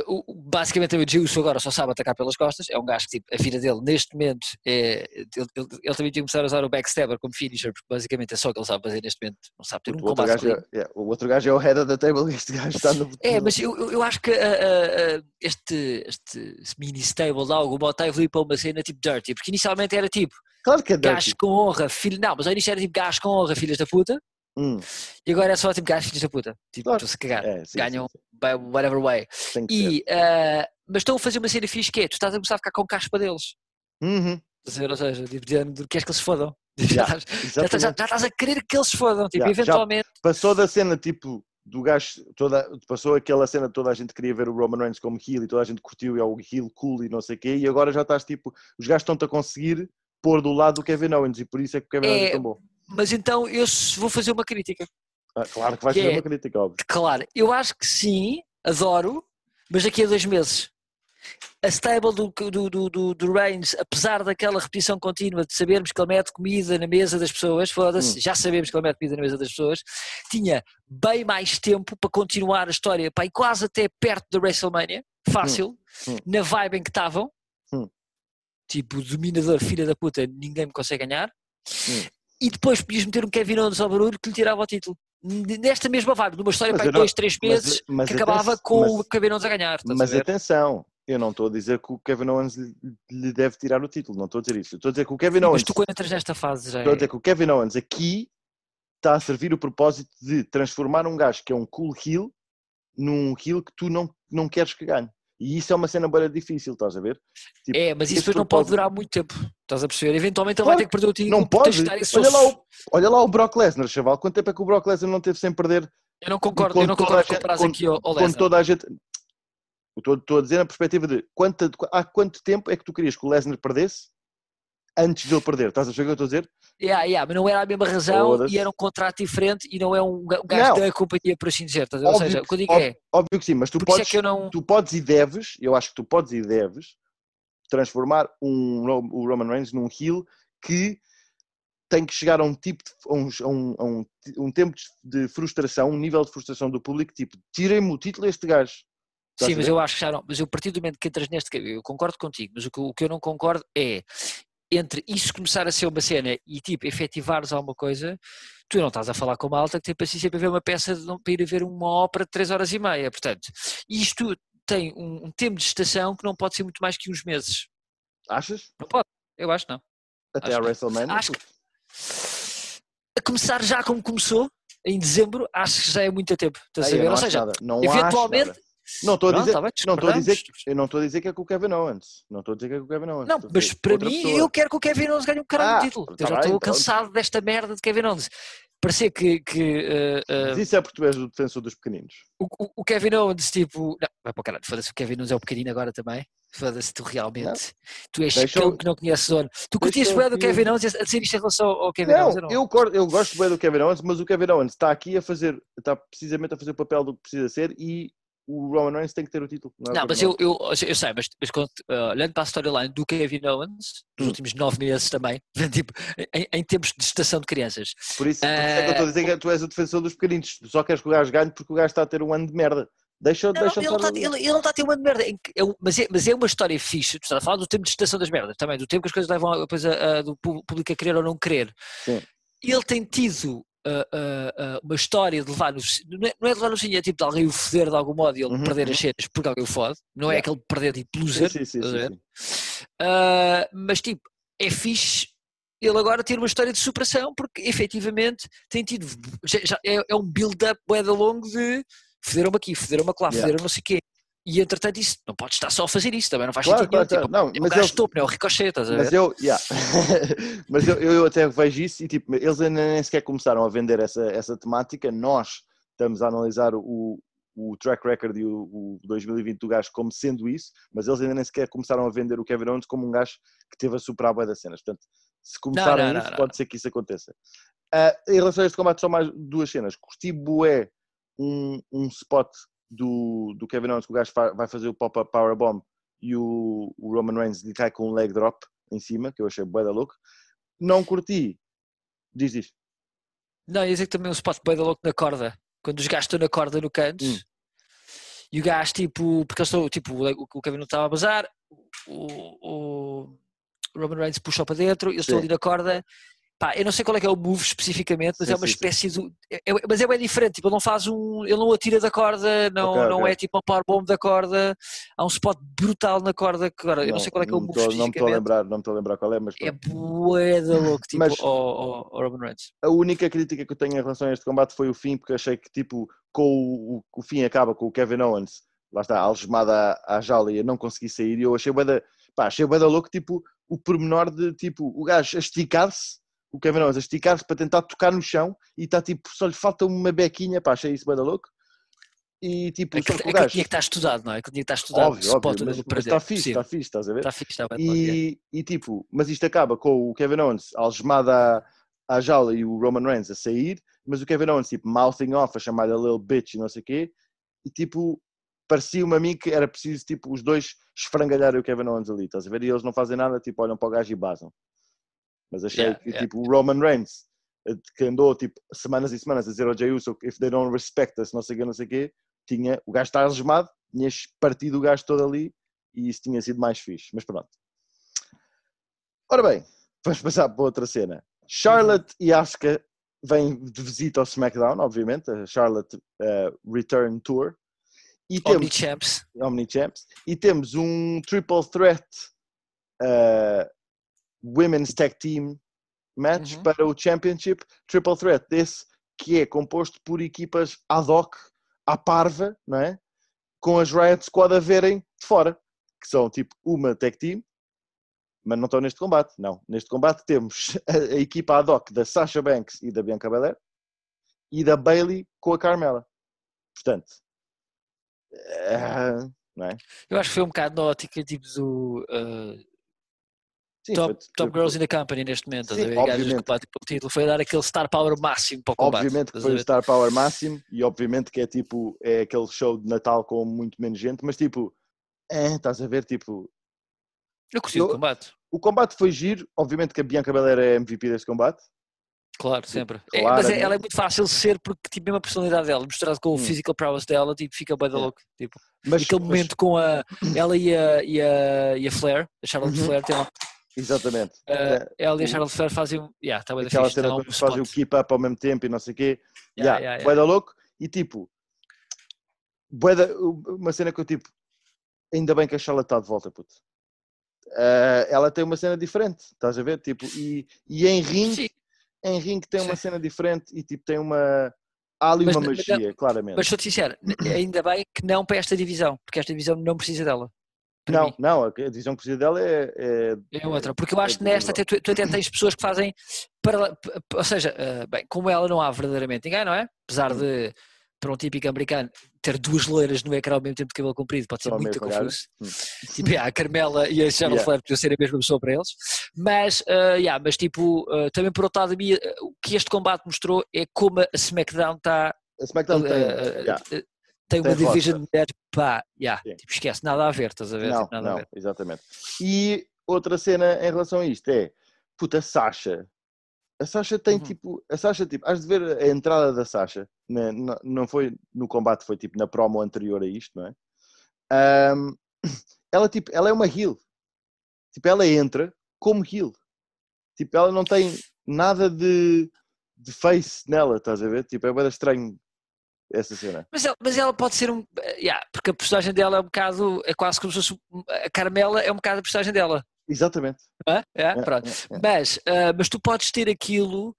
o- o- basicamente o Jeyusu agora só sabe atacar pelas costas, é um gajo que tipo, a vida dele neste momento é, ele, ele- ele também tinha que começar a usar o backstabber como finisher, porque basicamente é só o que ele sabe fazer neste momento, não sabe ter um O outro, combate gajo é, yeah, o outro gajo é o head of the table e este gajo está no. é, mas eu, eu, eu acho que ah, ah, este, este mini stable algum modo está a evoluir para uma cena tipo dirty, porque inicialmente era tipo Claro que é dirty. com honra, filho, não, mas ao início era tipo gajos com honra, filhas da puta, Hum, e agora é só tipo gajos filhos da puta, tipo, Claro. estão-se a cagar, é, sim, ganham sim, by whatever way. sim. Que. E, ah, mas estão a fazer uma cena fixe que é, tu estás a começar a ficar com caspa deles, Uhum, ou seja, tipo, dizendo, queres que eles se fodam. Yeah, Já, estás, já, já estás a querer que eles se fodam, tipo, Yeah, eventualmente. Passou da cena tipo do gajo, toda, passou aquela cena de toda a gente queria ver o Roman Reigns como heel e toda a gente curtiu, é o heel cool e não sei o quê, e agora já estás tipo, os gajos estão-te a conseguir pôr do lado do Kevin Owens e por isso é que o Kevin Owens É, é tão bom. Mas então eu vou fazer uma crítica. Ah, claro que vais fazer é- uma crítica, óbvio. Claro, eu acho que sim, adoro, mas daqui a dois meses. a stable do, do, do, do, do Reigns, apesar daquela repetição contínua de sabermos que ele mete comida na mesa das pessoas, foda-se, Hum. já sabemos que ele mete comida na mesa das pessoas, tinha bem mais tempo para continuar a história, pá, e quase até perto da WrestleMania, fácil, Hum. na vibe em que estavam, Hum. tipo, dominador, filha da puta, ninguém me consegue ganhar, Hum. E depois podias meter um Kevin Owens ao barulho que lhe tirava o título. Nesta mesma vibe, numa história Mas para dois, três mas- meses, mas que aten- acabava com mas- o Kevin Owens a ganhar. a Mas ver? atenção, eu não estou a dizer que o Kevin Owens lhe, deve tirar o título, não estou a dizer isso. Estou a dizer que o Kevin Sim, Owens, mas tu quando entras nesta fase já estou a é... dizer que o Kevin Owens aqui está a servir o propósito de transformar um gajo que é um cool heel num heel que tu não, não queres que ganhe. E isso é uma cena bem difícil, estás a ver? Tipo, É, mas isso depois não pode durar muito tempo. Estás a perceber? Eventualmente ele Claro vai ter que perder o título. Não pode. Olha lá, o, olha lá o Brock Lesnar, chaval. Quanto tempo é que o Brock Lesnar não teve sem perder Eu não concordo, eu não concordo com gente- a frase com- aqui ao, ao Lesnar. toda a gente. Estou a dizer na perspectiva de quanto, há quanto tempo é que tu querias que o Lesnar perdesse antes de ele perder? Estás a ver o que eu estou a dizer? Yeah, yeah, mas não era a mesma razão e era um contrato diferente e não é um, ga- gajo da companhia, por assim dizer. ver? Ou Óbvio seja, o que eu digo óbvio- é, Óbvio que sim, mas tu é podes, eu não. tu podes e deves, eu acho que tu podes e deves transformar um, o Roman Reigns num heel que tem que chegar a um tipo de, a um, a um, um, tempo de frustração, um nível de frustração do público, tipo, tirem-me o título a este gajo. Estás Sim, mas eu acho que já não. Mas eu, a partir do momento que entras neste. Eu concordo contigo, mas o que, o que eu não concordo é entre isso começar a ser uma cena e tipo efetivares alguma coisa, tu não estás a falar com uma alta que tem paciência para ver uma peça, de, para ir a ver uma ópera de 3 horas e meia. Portanto, isto tem um, um tempo de gestação que não pode ser muito mais que uns meses. Achas? Não pode, eu acho não. Até Acho que- WrestleMania? acho que- A começar já como começou, em dezembro, acho que já é muito tempo. Estás a não Ou seja, nada. Não eventualmente-. Não estou a dizer, bem, não estou a dizer, eu não estou a dizer que é com o Kevin Owens. Não estou a dizer que é com o Kevin Owens. Não, mas para outra mim, pessoa. eu quero que o Kevin Owens ganhe um caralho Ah, de título. tá eu já estou pronto. cansado desta merda de Kevin Owens. Parecia que, que uh, uh, Mas isso é porque tu és o defensor dos pequeninos. o, o- o Kevin Owens, tipo. Não, vai para o caralho, foda-se, o Kevin Owens é o pequenino agora também. Foda-se, tu realmente. Tu és Deixa cão que não conheces o dono. Tu curtias bem do. Kevin Owens a dizer isto em relação ao Kevin Não, Owens? Eu eu, cor- eu gosto bem do Kevin Owens, mas o Kevin Owens está aqui a fazer, está precisamente a fazer o papel do que precisa ser e o Roman Reigns tem que ter o título. é o Não, mas eu, eu, eu sei, mas, mas uh, olhando para a storyline do Kevin Owens, dos Hum. últimos nove meses também, tipo, em, em tempos de gestação de crianças. Por isso, por isso é que eu estou a dizer que tu és o defensor dos pequeninos. Só queres que o gajo ganhe porque o gajo está a ter um ano de merda. Deixa, Não, deixa ele, não está, ele, ele não está a ter uma merda. é mas, é, mas é uma história fixe. Tu estás a falar do tempo de gestação das merdas também, do tempo que as coisas levam a, a, a- do público a querer ou não querer. Sim. Ele tem tido ah, ah, uma história de levar no, não é, não é de levar no cinema, é tipo de alguém o foder de algum modo e ele Uhum, perder uhum. as cenas porque alguém o fode. Não é Yeah. aquele perder tipo loser. sim, sim, sim. Ah, mas tipo, é fixe ele agora ter uma história de superação porque efetivamente tem tido já- já é, é um build-up bué da longo de foderam-me aqui, foderam-me lá, Yeah. foderam não sei o quê. E entretanto isso, não pode estar só a fazer isso, também não faz Claro, sentido claro, nenhum. claro. Não, tipo, é mas topo, não é o ricochet, estás a ver? Mas eu, yeah. mas eu, eu até vejo isso e tipo, eles ainda nem sequer começaram a vender essa, essa temática. Nós estamos a analisar o, o track record e o, o 2020 do gajo como sendo isso, mas eles ainda nem sequer começaram a vender o Kevin Owens como um gajo que teve a superar a das cenas. Portanto, se começarem não, não, isso, não. pode ser que isso aconteça. Ah, em relação a este combate, só mais duas cenas. Curti bué um, um spot do, do Kevin Owens que o gajo vai fazer o pop-up powerbomb e o, o Roman Reigns lhe cai com um leg drop em cima, que eu achei bué da louco. Não curti. Diz isto. Não, ia dizer que também um spot bem da louco na corda, quando os gajos estão na corda no canto Hum. e o gajo tipo, porque eu estou, tipo, o o Kevin não estava a bazar, o, o Roman Reigns puxou para dentro, eu estou Sim. ali na corda. Pá, eu não sei qual é que é o move especificamente, mas Sim, é uma sim, sim. espécie de. é- é- mas é bem diferente, tipo, ele não faz um. Ele não atira da corda, não, Ok, não ok. é tipo uma powerbomb da corda. Há um spot brutal na corda que agora, eu não sei qual é que é o move estou- Não me estou a especificamente. lembrar, não me estou a lembrar qual é, mas É pronto. bué da louco, tipo, Mas- ao, ao- ao Roman Reigns. a única crítica que eu tenho em relação a este combate foi o fim, porque achei que tipo, com o, o, fim acaba com o Kevin Owens, lá está, algemado à, à jaula e a não conseguir sair, e eu achei bué da, pá, achei bué da louco, tipo, o pormenor de, tipo, o gajo a esticar-se, o Kevin Owens a esticar-se para tentar tocar no chão, e está tipo, só lhe falta uma bequinha, pá, achei isso bué da louco, e tipo, só que o aquilo gajo, tinha que estar estudado, não é? Aquilo tinha que estar estudado. óbvio, óbvio, mas, mas está fixe, está fixe, estás a ver? Está fixe, está bem. é. E, e tipo, mas isto acaba com o Kevin Owens algemado à, à jaula e o Roman Reigns a sair, mas o Kevin Owens tipo mouthing off, a chamar a little bitch e não sei o quê, e tipo, parecia-me a mim que era preciso, tipo, os dois esfrangalharem o Kevin Owens ali, estás a ver? E eles não fazem nada, tipo, olham para o gajo e basam. Mas achei Yeah, que, yeah. tipo, o Roman Reigns, eh, que andou, tipo, semanas e semanas a dizer ao Jey Uso, if they don't respect us, não sei o quê, não sei o quê, tinha, o gajo está algemado, tinhas partido o gajo todo ali e isso tinha sido mais fixe, mas pronto. Ora bem, vamos passar para outra cena. Charlotte e Asuka vêm de visita ao SmackDown, obviamente, a Charlotte eh, Return Tour. E temos, Omnichamps. Omnichamps, e temos um triple threat eh, Women's Tag Team match Uhum. para o Championship. Triple threat desse que é composto por equipas ad hoc, à parva, não é? Com as Riot Squad a verem de fora, que são tipo uma tag team, mas não estão neste combate, não. Neste combate temos a, a equipa ad hoc da Sasha Banks e da Bianca Belair e da Bailey com a Carmela. Portanto, não é? Eu acho que foi um bocado na ótica tipo do uh, Sim, top, foi- top foi- Girls in the Company neste momento. estás a Sim, ver? Que batem pelo título. Foi dar aquele star power máximo para o combate. Obviamente que foi o? Star Power máximo e obviamente que é tipo, é aquele show de Natal com muito menos gente, mas tipo, é, estás a ver, tipo, Eu curti o combate. o combate foi giro, obviamente que a Bianca Belair é MVP deste combate, Claro, sempre. É, mas é- ela é muito fácil de ser porque tipo, mesmo a personalidade dela, misturado com o Hum. physical prowess dela, tipo, fica bem da É. louco. Tipo, mas, aquele mas- momento com a, ela e a, e a, e a Flair, a Charlotte Uhum. Flair, tem lá, exatamente, uh, ela e a Charlotte Flair fazem. Yeah, está bem da aquela cena um quando fazem o spot. keep up ao mesmo tempo e não sei o quê, Yeah, yeah, yeah, da louco, e tipo, bué da- uma cena que eu tipo, ainda bem que a Charlotte está de volta, puto. Eh, ela tem uma cena diferente, estás a ver? Tipo, e, e em ringue Sim, em ringue tem uma Sim. cena diferente e tipo tem uma há ali Mas uma n- mas magia, claramente. mas sou-te sincero, ainda bem que não para esta divisão, porque esta divisão não precisa dela. Não, não, a divisão que precisa dela é, é, É outra, porque eu acho que é nesta até, tu, tu até tens pessoas que fazem, para, ou seja, eh, bem, como ela não há verdadeiramente ninguém, não é? Apesar de, para um típico americano, ter duas loiras no ecrã ao mesmo tempo de cabelo comprido pode ser a muito confuso. Hum. Tipo, yeah, a Carmela e a Charlotte Yeah. Flair podiam ser a mesma pessoa para eles. Mas, eh, yeah, mas tipo, eh, também por outro lado, mim, o que este combate mostrou é como a SmackDown está a SmackDown tem, eh, yeah. Tem uma division roster. de mulheres, pá, yeah, tipo, esquece, nada a ver, estás a ver? não, Tipo, não, ver. exatamente. E outra cena em relação a isto é, puta, Sasha. A Sasha tem Uhum. tipo, a Sasha tipo, has de ver a entrada da Sasha, né, não, não foi no combate, foi tipo na promo anterior a isto, não é? Ahm, ela tipo, ela é uma heel. Tipo, ela entra como heel. Tipo, ela não tem nada de, de face nela, estás a ver? Tipo, é bem estranho essa cena. Mas ela, mas ela pode ser um. eh, yeah, porque a personagem dela é um bocado. É quase como se fosse. A Carmela é um bocado a personagem dela. Exatamente. É? É, É, pronto. é, é. Mas, ah, mas tu podes ter aquilo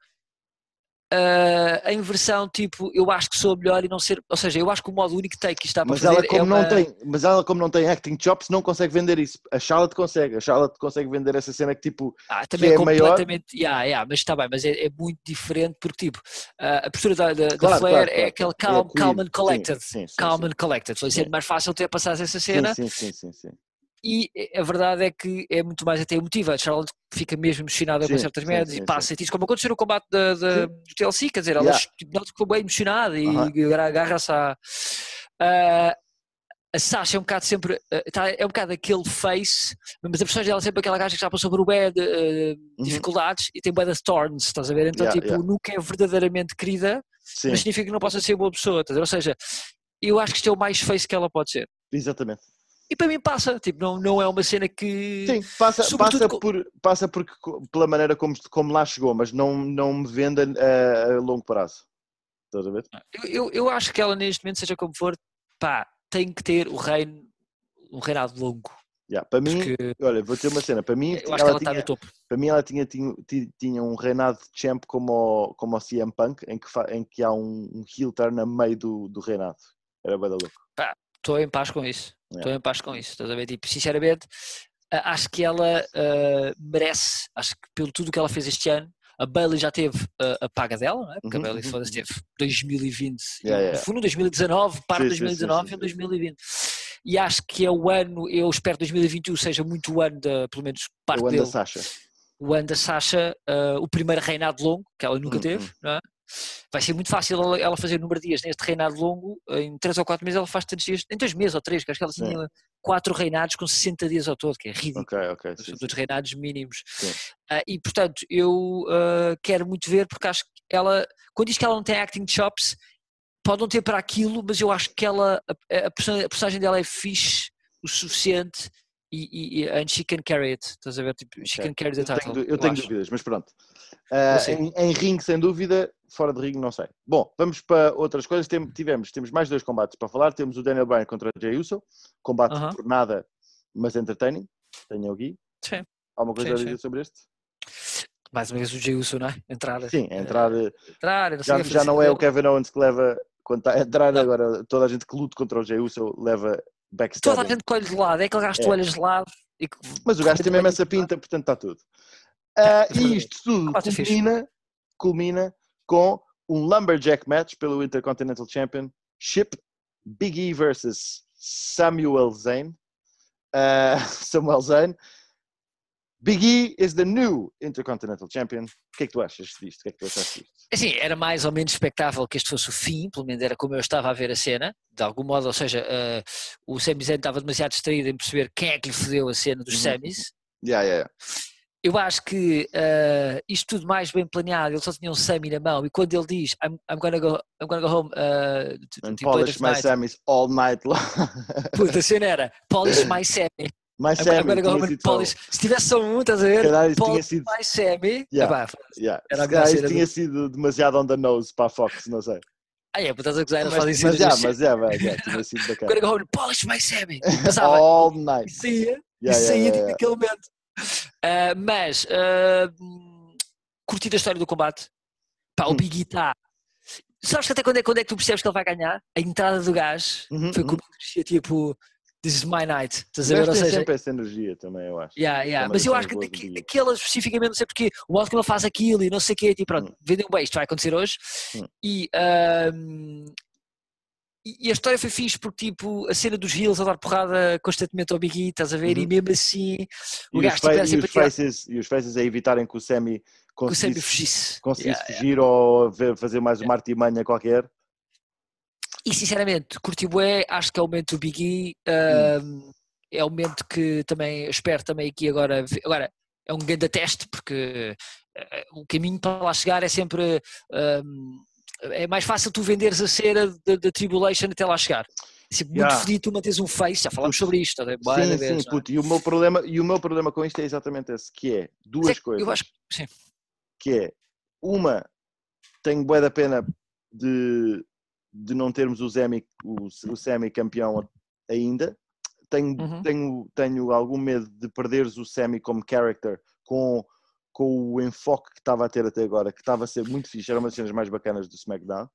ah, em versão tipo, eu acho que sou melhor e não ser. Ou seja, eu acho que o modo único take que está para Mas fazer ela, como é uma... não tem, mas ela, como não tem acting chops, não consegue vender isso. A Charlotte consegue. A Charlotte consegue vender essa cena que, tipo, Ah, também é é maior. completamente. Yeah, yeah, mas está bem, mas é, é muito diferente porque, tipo, a postura da, da, da Claro, Flair claro, é claro, aquele claro. calm, É calm and collected. Sim, sim, sim, calm and collected. Foi ser mais fácil ter passado essa cena. sim, sim, sim, sim. E a verdade é que é muito mais até emotiva. A Charlotte fica mesmo emocionada com Sim, certas sim, merdas e passa e como aconteceu no combate da, da- do TLC, quer dizer, ela tipo, ficou bem emocionada e Aham. agarra- agarra-se à. Ah, a Sasha é um bocado sempre. ah, tá- é um bocado aquele face, mas a personagem dela é sempre aquela gaja que já passou por um bué de ah, dificuldades e tem bué de thorns, estás a ver? Então. Yeah, tipo, yeah. nunca é verdadeiramente querida, Sim, mas significa que não possa ser boa pessoa, estás a ver? Ou seja, eu acho que isto é o mais face que ela pode ser. exatamente. E para mim passa, tipo, não, não é uma cena que. Sim, passa, passa, por, passa porque, pela maneira como, como lá chegou, mas não, não me vende a, a longo prazo. Estás a ver? Eu, eu, eu acho que ela neste momento, seja como for, pá, tem que ter o reino, um reinado longo. Yeah, para mim, Porque olha, vou ter uma cena. Para mim, que ela está tinha, para mim ela tinha, tinha, ti- tinha um reinado de champ como o, como o CM Punk, em que, em que há um, um heel turn a meio do, do reinado. Era bem da louco. Estou em paz com isso. Estou em paz com isso. Estás a ver? Tipo, sinceramente, acho que ela ah, merece, acho que pelo tudo que ela fez este ano, a Bailey já teve ah, a paga dela, não é? porque Uhum, a Bailey uhum, foda-se, uhum. teve 2020, Yeah, yeah. no fundo 2019, parte de Sim, sim, sim, 2019 sim, e sim. 2020. E acho que é o ano, eu espero que 2021 seja muito o ano, da, pelo menos parte o ano dele, da Sasha. o ano da Sasha, ah, o primeiro reinado longo, que ela nunca Uhum, teve, não é? Vai ser muito fácil ela, fazer o número de dias neste reinado longo, em 3 ou 4 meses ela faz tantos dias, em 2 meses ou 3, que acho que ela Sim. tinha 4 reinados com 60 dias ao todo, que é ridículo. Ok, ok. São sim, todos reinados mínimos. Sim. Ah, e portanto, eu ah, quero muito ver, porque acho que ela, quando diz que ela não tem acting chops, pode não ter para aquilo, mas eu acho que ela, a, a person- a personagem dela é fixe o suficiente e, e, and she can carry it. Estás a ver? Tipo, she Ok. can carry the Eu tenho, title. eu tenho dúvidas, mas pronto. Sei. em, em ringue, sem dúvida, fora de ringue, não sei. Bom, vamos para outras coisas. Tem- tivemos, temos mais dois combates para falar. Temos o Daniel Bryan contra o Jey Uso. Combate Aham. por nada, mas entertaining. Tenho o Gui. Sim. Alguma coisa Sim, a sim. dizer sobre este? Mais uma vez o Jey Uso, não é? Entrar. Sim, é entrar. eh, entrar não Já, já não é o. Kevin Owens que leva. Quando está a entrar Não. agora, toda a gente que luta contra o Jey Uso leva Toda a gente colhe de lado, é aquele gajo de É. toalhas de lado. E que Mas o gajo tem mesmo essa pinta, portanto está tudo. Mas e isto tudo é culmina, culmina com um Lumberjack match pelo Intercontinental Championship. Big E versus Samuel Zayn. Ah, Samuel Zayn. Big E is the new Intercontinental Champion. O que é que tu achas disto? O que é que tu achaste disto? Assim, era mais ou menos expectável que este fosse o fim, pelo menos era como eu estava a ver a cena, de algum modo, ou seja, eh, o Sami Zayn estava demasiado distraído em perceber quem é que lhe fodeu a cena dos Uhum. Samis. Yeah, yeah, yeah. Eu acho que eh, isto tudo mais bem planeado, ele só tinha um Sami na mão, e quando ele diz I'm, I'm, gonna, go, I'm gonna go home uh, to, And to play polish my night, Sammys all night long. puta, a cena era polish my Sami, my I'm, I'm Sammy gonna go home and polish, se tivesse só um, estás a ver? Isso tinha Polish sido, my Sami, Yeah. Epá, yeah. era a Se calhar isso tinha sido demasiado on the nose para a Fox, não sei. ah é, estás a gozar, eles Mas, fazem mas, cenas já, mas já, vai, já, tinha sido I'm bacana. gonna go home and polish my passava, All e night. saía, e Yeah, yeah, saía yeah, tipo yeah. naquele momento. Ah, mas ah, hum, curti da história do combate. Pá, o Hum. Big está. Sabes que até quando é, quando é que tu percebes que ele vai ganhar? A entrada do gajo Uhum, foi uhum. como crescia tipo This is my night. Estás a ver? Ou seja, sempre essa energia também, eu acho. yeah, yeah. mas eu acho que daquela especificamente, não sei porque, o ele faz aquilo e não sei o quê, tipo, pronto, Hum. vendeu bem, isto vai acontecer hoje. Hum. E, e e a história foi fixe porque, tipo, a cena dos heels a dar porrada constantemente ao Big E, estás a ver? E Uhum. mesmo assim, o E gajo tipo, e, sempre os faces, e os faces a evitarem que o Sammy conseguisse, fugisse. conseguisse Yeah, fugir ou ver- fazer mais uma artimanha qualquer. E sinceramente, curti bué, acho que é o momento do Big E, Hum. ahm, é o momento que também espero também aqui agora, agora é um grande teste porque eh, o caminho para lá chegar é sempre ahm, é mais fácil tu venderes a cera da, Tribulation até lá chegar. É sempre muito Yeah. fedido tu manteres um face, já falámos sobre isto, tá bem? Sim, vezes, sim, é? puto. E o meu problema, e o meu problema com isto é exatamente esse, que é duas é coisas. Eu acho que sim. que é uma, tenho bué da pena de, de não termos o Semi, o, o Semi campeão ainda. Tenho, Uhum. tenho, tenho algum medo de perderes o Semi como character com, com o enfoque que estava a ter até agora, que estava a ser muito fixe, era uma das cenas mais bacanas do SmackDown.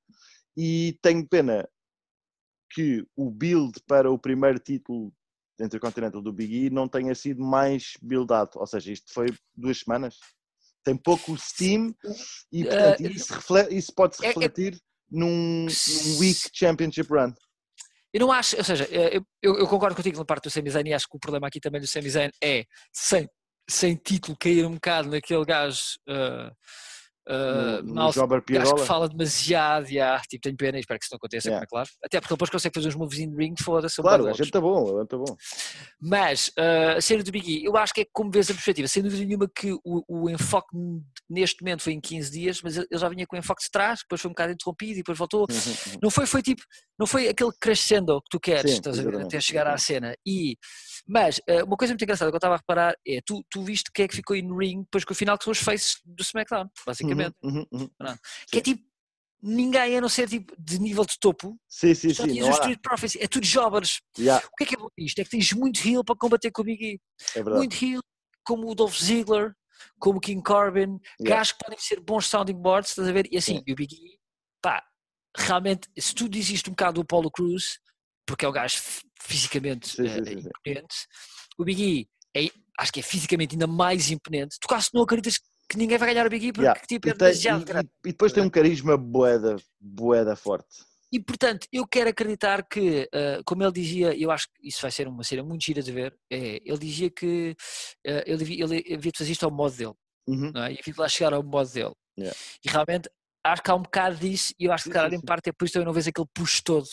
E tenho pena que o build para o primeiro título Intercontinental do Big E não tenha sido mais buildado. Ou seja, isto foi duas semanas. Tem pouco steam e, portanto, Eh, isso, isso pode-se é- é- refletir num, num weak championship run. Eu não acho, ou seja, eh, eu, eu- eu concordo contigo na parte do Sami Zayn e acho que o problema aqui também do Sami Zayn é sem, sem título cair um bocado naquele gajo uh, uh, no, Jobber gajo que fala demasiado, yeah, tipo, tenho pena e espero que isso não aconteça, Yeah. é claro. Até porque depois consegue fazer uns moves in ring, foda-se. Claro, a gente está bom, a gente está bom. Mas uh, a cena do Big E, eu acho que é como vês a perspectiva, sem dúvida nenhuma que o, o enfoque neste momento foi em 15 dias, mas ele já vinha com o enfoque de trás, depois foi um bocado interrompido e depois voltou. Uhum, uhum. Não foi, foi tipo, não foi aquele crescendo que tu queres, Sim, estás a ver, até chegar à cena. E, mas eh, uma coisa muito engraçada que eu estava a reparar é, tu, tu viste quem é que ficou in ring depois que o final que são os faces do SmackDown, basicamente. Uhum, uhum, uhum. Que é tipo, ninguém a não ser tipo de nível de topo, Sim, sim, só sim. Street Profits, é tudo jobbers. Yeah, O que é que é bom disto? É que tens muito heal para combater com o Big E. é verdade. Muito heal, como o Dolph Ziggler, como o King Corbin, Yeah. gajos que podem ser bons sounding boards, estás a ver? E assim, Sim. e o Big E, pá, realmente, se tu dizes isto um bocado do Apollo Cruz, porque é um gajo fisicamente Sim, eh, sim, sim. imponente, o Big E é, acho que é fisicamente ainda mais imponente. Tu quase não acreditas que ninguém vai ganhar o Big E porque Yeah. tipo, E, é tem- demasiado e- grande. e- e depois tem um carisma boeda, boeda forte. E portanto, eu quero acreditar que, eh, como ele dizia, eu acho que isso vai ser uma cena muito gira de ver, é, ele dizia que eh, ele, devia, ele havia de fazer isto ao modo dele. Uhum. não é? E havia de lá chegar ao modo dele. Yeah. E realmente acho que há um bocado disso e eu acho que, sim, em parte é por isso que eu não vejo aquele push todo.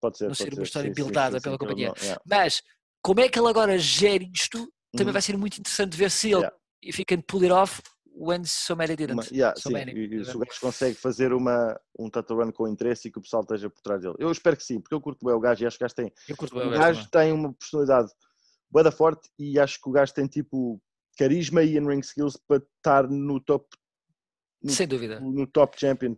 Pode ser. não pode ser uma história buildada pela sim, que companhia. não- yeah. Mas, como é que ele agora gera isto, também Uhum. vai ser muito interessante ver se ele Yeah. he can pull it off when so many didn't. Yeah, so sim, many, e- se o gajo consegue fazer uma, um title run com interesse e que o pessoal esteja por trás dele. Eu espero que sim, porque eu curto bem o gajo e acho que o gajo tem, o gajo tem uma personalidade bué da forte e acho que o gajo tem tipo carisma e in-ring skills para estar no top, também. Sem dúvida. no top champion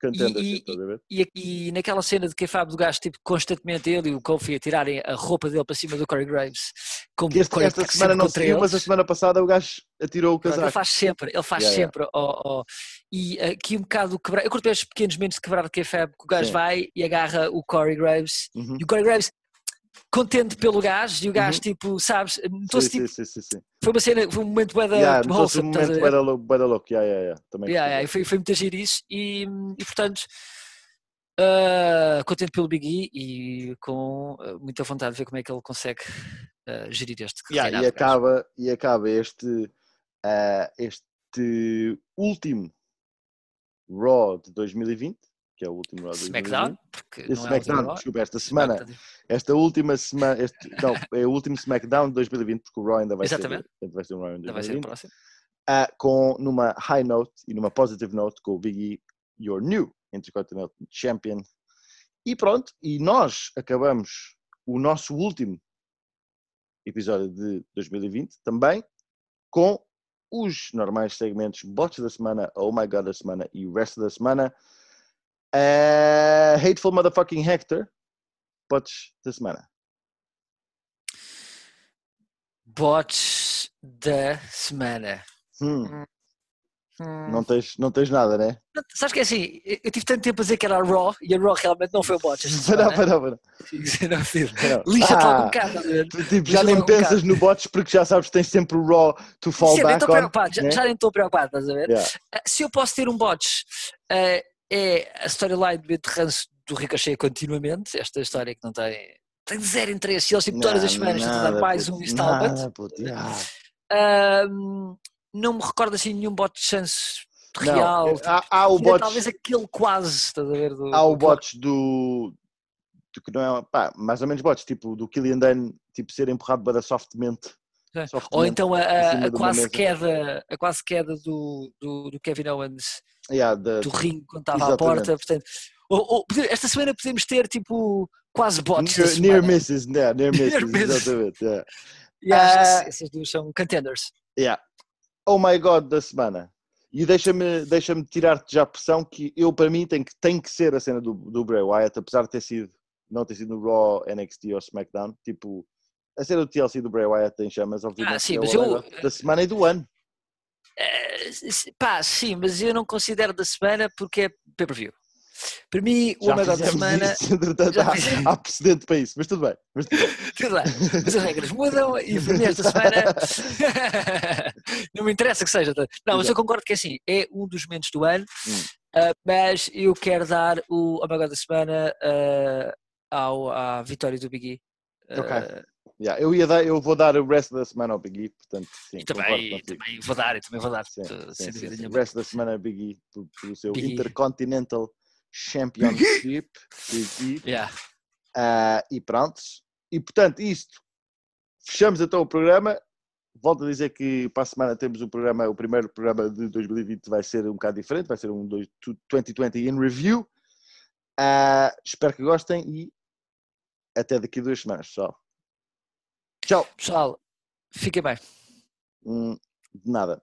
contender. e- estás a ver? E, e naquela cena de que do gajo, tipo, constantemente ele e o Kofi a tirarem a roupa dele para cima do Corey Graves, como Que este- o Corey esta semana não saiu, mas a semana passada o gajo atirou o Pronto, Ele casaco. faz sempre, ele faz Yeah, yeah. sempre. ó, ó. E aqui um bocado o quebrar. Eu curto estes pequenos momentos de quebrar de kayfabe que o gajo Sim. vai e agarra o Corey Graves Uhum. e o Corey Graves contente pelo gajo e o gajo Uhum. tipo, sabes, Sim, notou-se tipo, sim, sim, sim, sim. foi uma cena, foi um momento bué da Yeah, um wholesome, a momento louco. Yeah, yeah, yeah. Também Yeah, yeah, foi, foi muito agir isso e, e portanto ah, contente pelo Big E e com ah, muita vontade de ver como é que ele consegue ah, gerir este Yeah, e, gajo. acaba, e acaba este, ah, este último Raw de 2020, que é o último Raw de 2020. SmackDown, porque Esse não é SmackDown, Raw, desculpa, esta semana, SmackDown. esta última semana, este, não, é o último SmackDown de 2020, porque o Raw ainda vai Exatamente. ser, ainda vai ser um Raw em Ainda vai ser o 2020, próximo. ah, com, numa high note e numa positive note com o Big E, your new Intercontinental Champion. E pronto, e nós acabamos o nosso último episódio de 2020 também com os normais segmentos Bots da semana, Oh My God da semana e o resto da semana. Eh, Hateful Motherfucking Hector, Bots da semana. Bots da semana. Hum, Hum. não, tens, não tens nada, né? Não, Sabes que é assim, eu tive tanto tempo a dizer que era Raw e a Raw realmente não foi o para. Não, filho. para. Lixa-te logo um Ah, bocado, a tu, tipo, Lixa já nem logo um pensas no bots porque já sabes que tens sempre o Raw to fall Sim, nem back estou on. preocupado, já, né? já nem estou preocupado, estás a ver? Yeah. Ah, Se eu posso ter um Bots, ah, é a storyline de ranço do Ricochet continuamente, esta história que não tem, tem zero interesse, e eles tipo, todas as semanas tentam dar mais um installment. não me recordo assim nenhum bot de chance Não, real. há, há o bots, Talvez aquele quase, estás a ver? Do, há o bots do, do que não é, pá, mais ou menos bots, tipo do Killian Dane, tipo ser empurrado para softmente. É. Ou então a, a- a quase queda, a quase queda do, do, do Kevin Owens Yeah, da- do ringue quando estava à porta. Portanto, ou- ou esta semana podemos ter tipo quase bots. near, near misses, yeah, near misses, misses. exatamente. Yeah. E acho que Ah. essas duas são contenders. Yeah. Oh my God da semana. E deixa-me deixa tirar-te já a pressão que eu, para mim, tem que, tem que ser a cena do, do Bray Wyatt, apesar de ter sido, não ter sido no Raw, NXT ou SmackDown. Tipo, a cena do TLC do Bray Wyatt tem chamas, obviamente. Ah, sim, é mas eu- da semana e do ano. S- pá, sim, mas eu não considero da semana porque é pay-per-view. Para mim, o Omega da semana. isso, há, há precedente para isso, mas tudo bem. Mas tudo bem. Tudo bem, mas as regras mudam e para mim esta semana não me interessa que seja. Não, mas eu concordo que é assim, é um dos momentos do ano, Hum. ah, mas eu quero dar o Omega da semana ah, ao, à vitória do Big E. Ah, Ok. Yeah, eu, ia dar, eu vou dar o resto da semana ao Big E, portanto, sim. e também, também vou dar, e também vou dar, Sim, sim, sem sim, sim. O resto da semana é Big E, pelo, seu Big. Intercontinental Championship. Big E. Yeah. Ah, e pronto. E portanto, isto. Fechamos então o programa. Volto a dizer que para a semana temos o programa, o primeiro programa de 2020 vai ser um bocado diferente, vai ser um dois- 2020 in review. Ah, espero que gostem e até daqui a duas semanas, pessoal. Tchau. Pessoal, fiquem bem. Hum, de nada.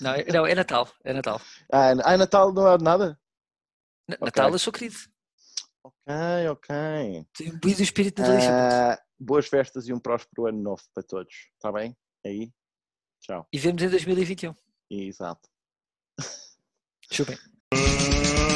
Não, é, não, é Natal, é Natal. Ah, ah, Natal não há de nada? Na- Ok. Natal eu sou querido. Ok, ok. Tenho o espírito natalício. puto. Ah, boas festas e um próspero ano novo para todos. Está bem? Aí? Tchau. E vemos em 2021. Exato. Chupem.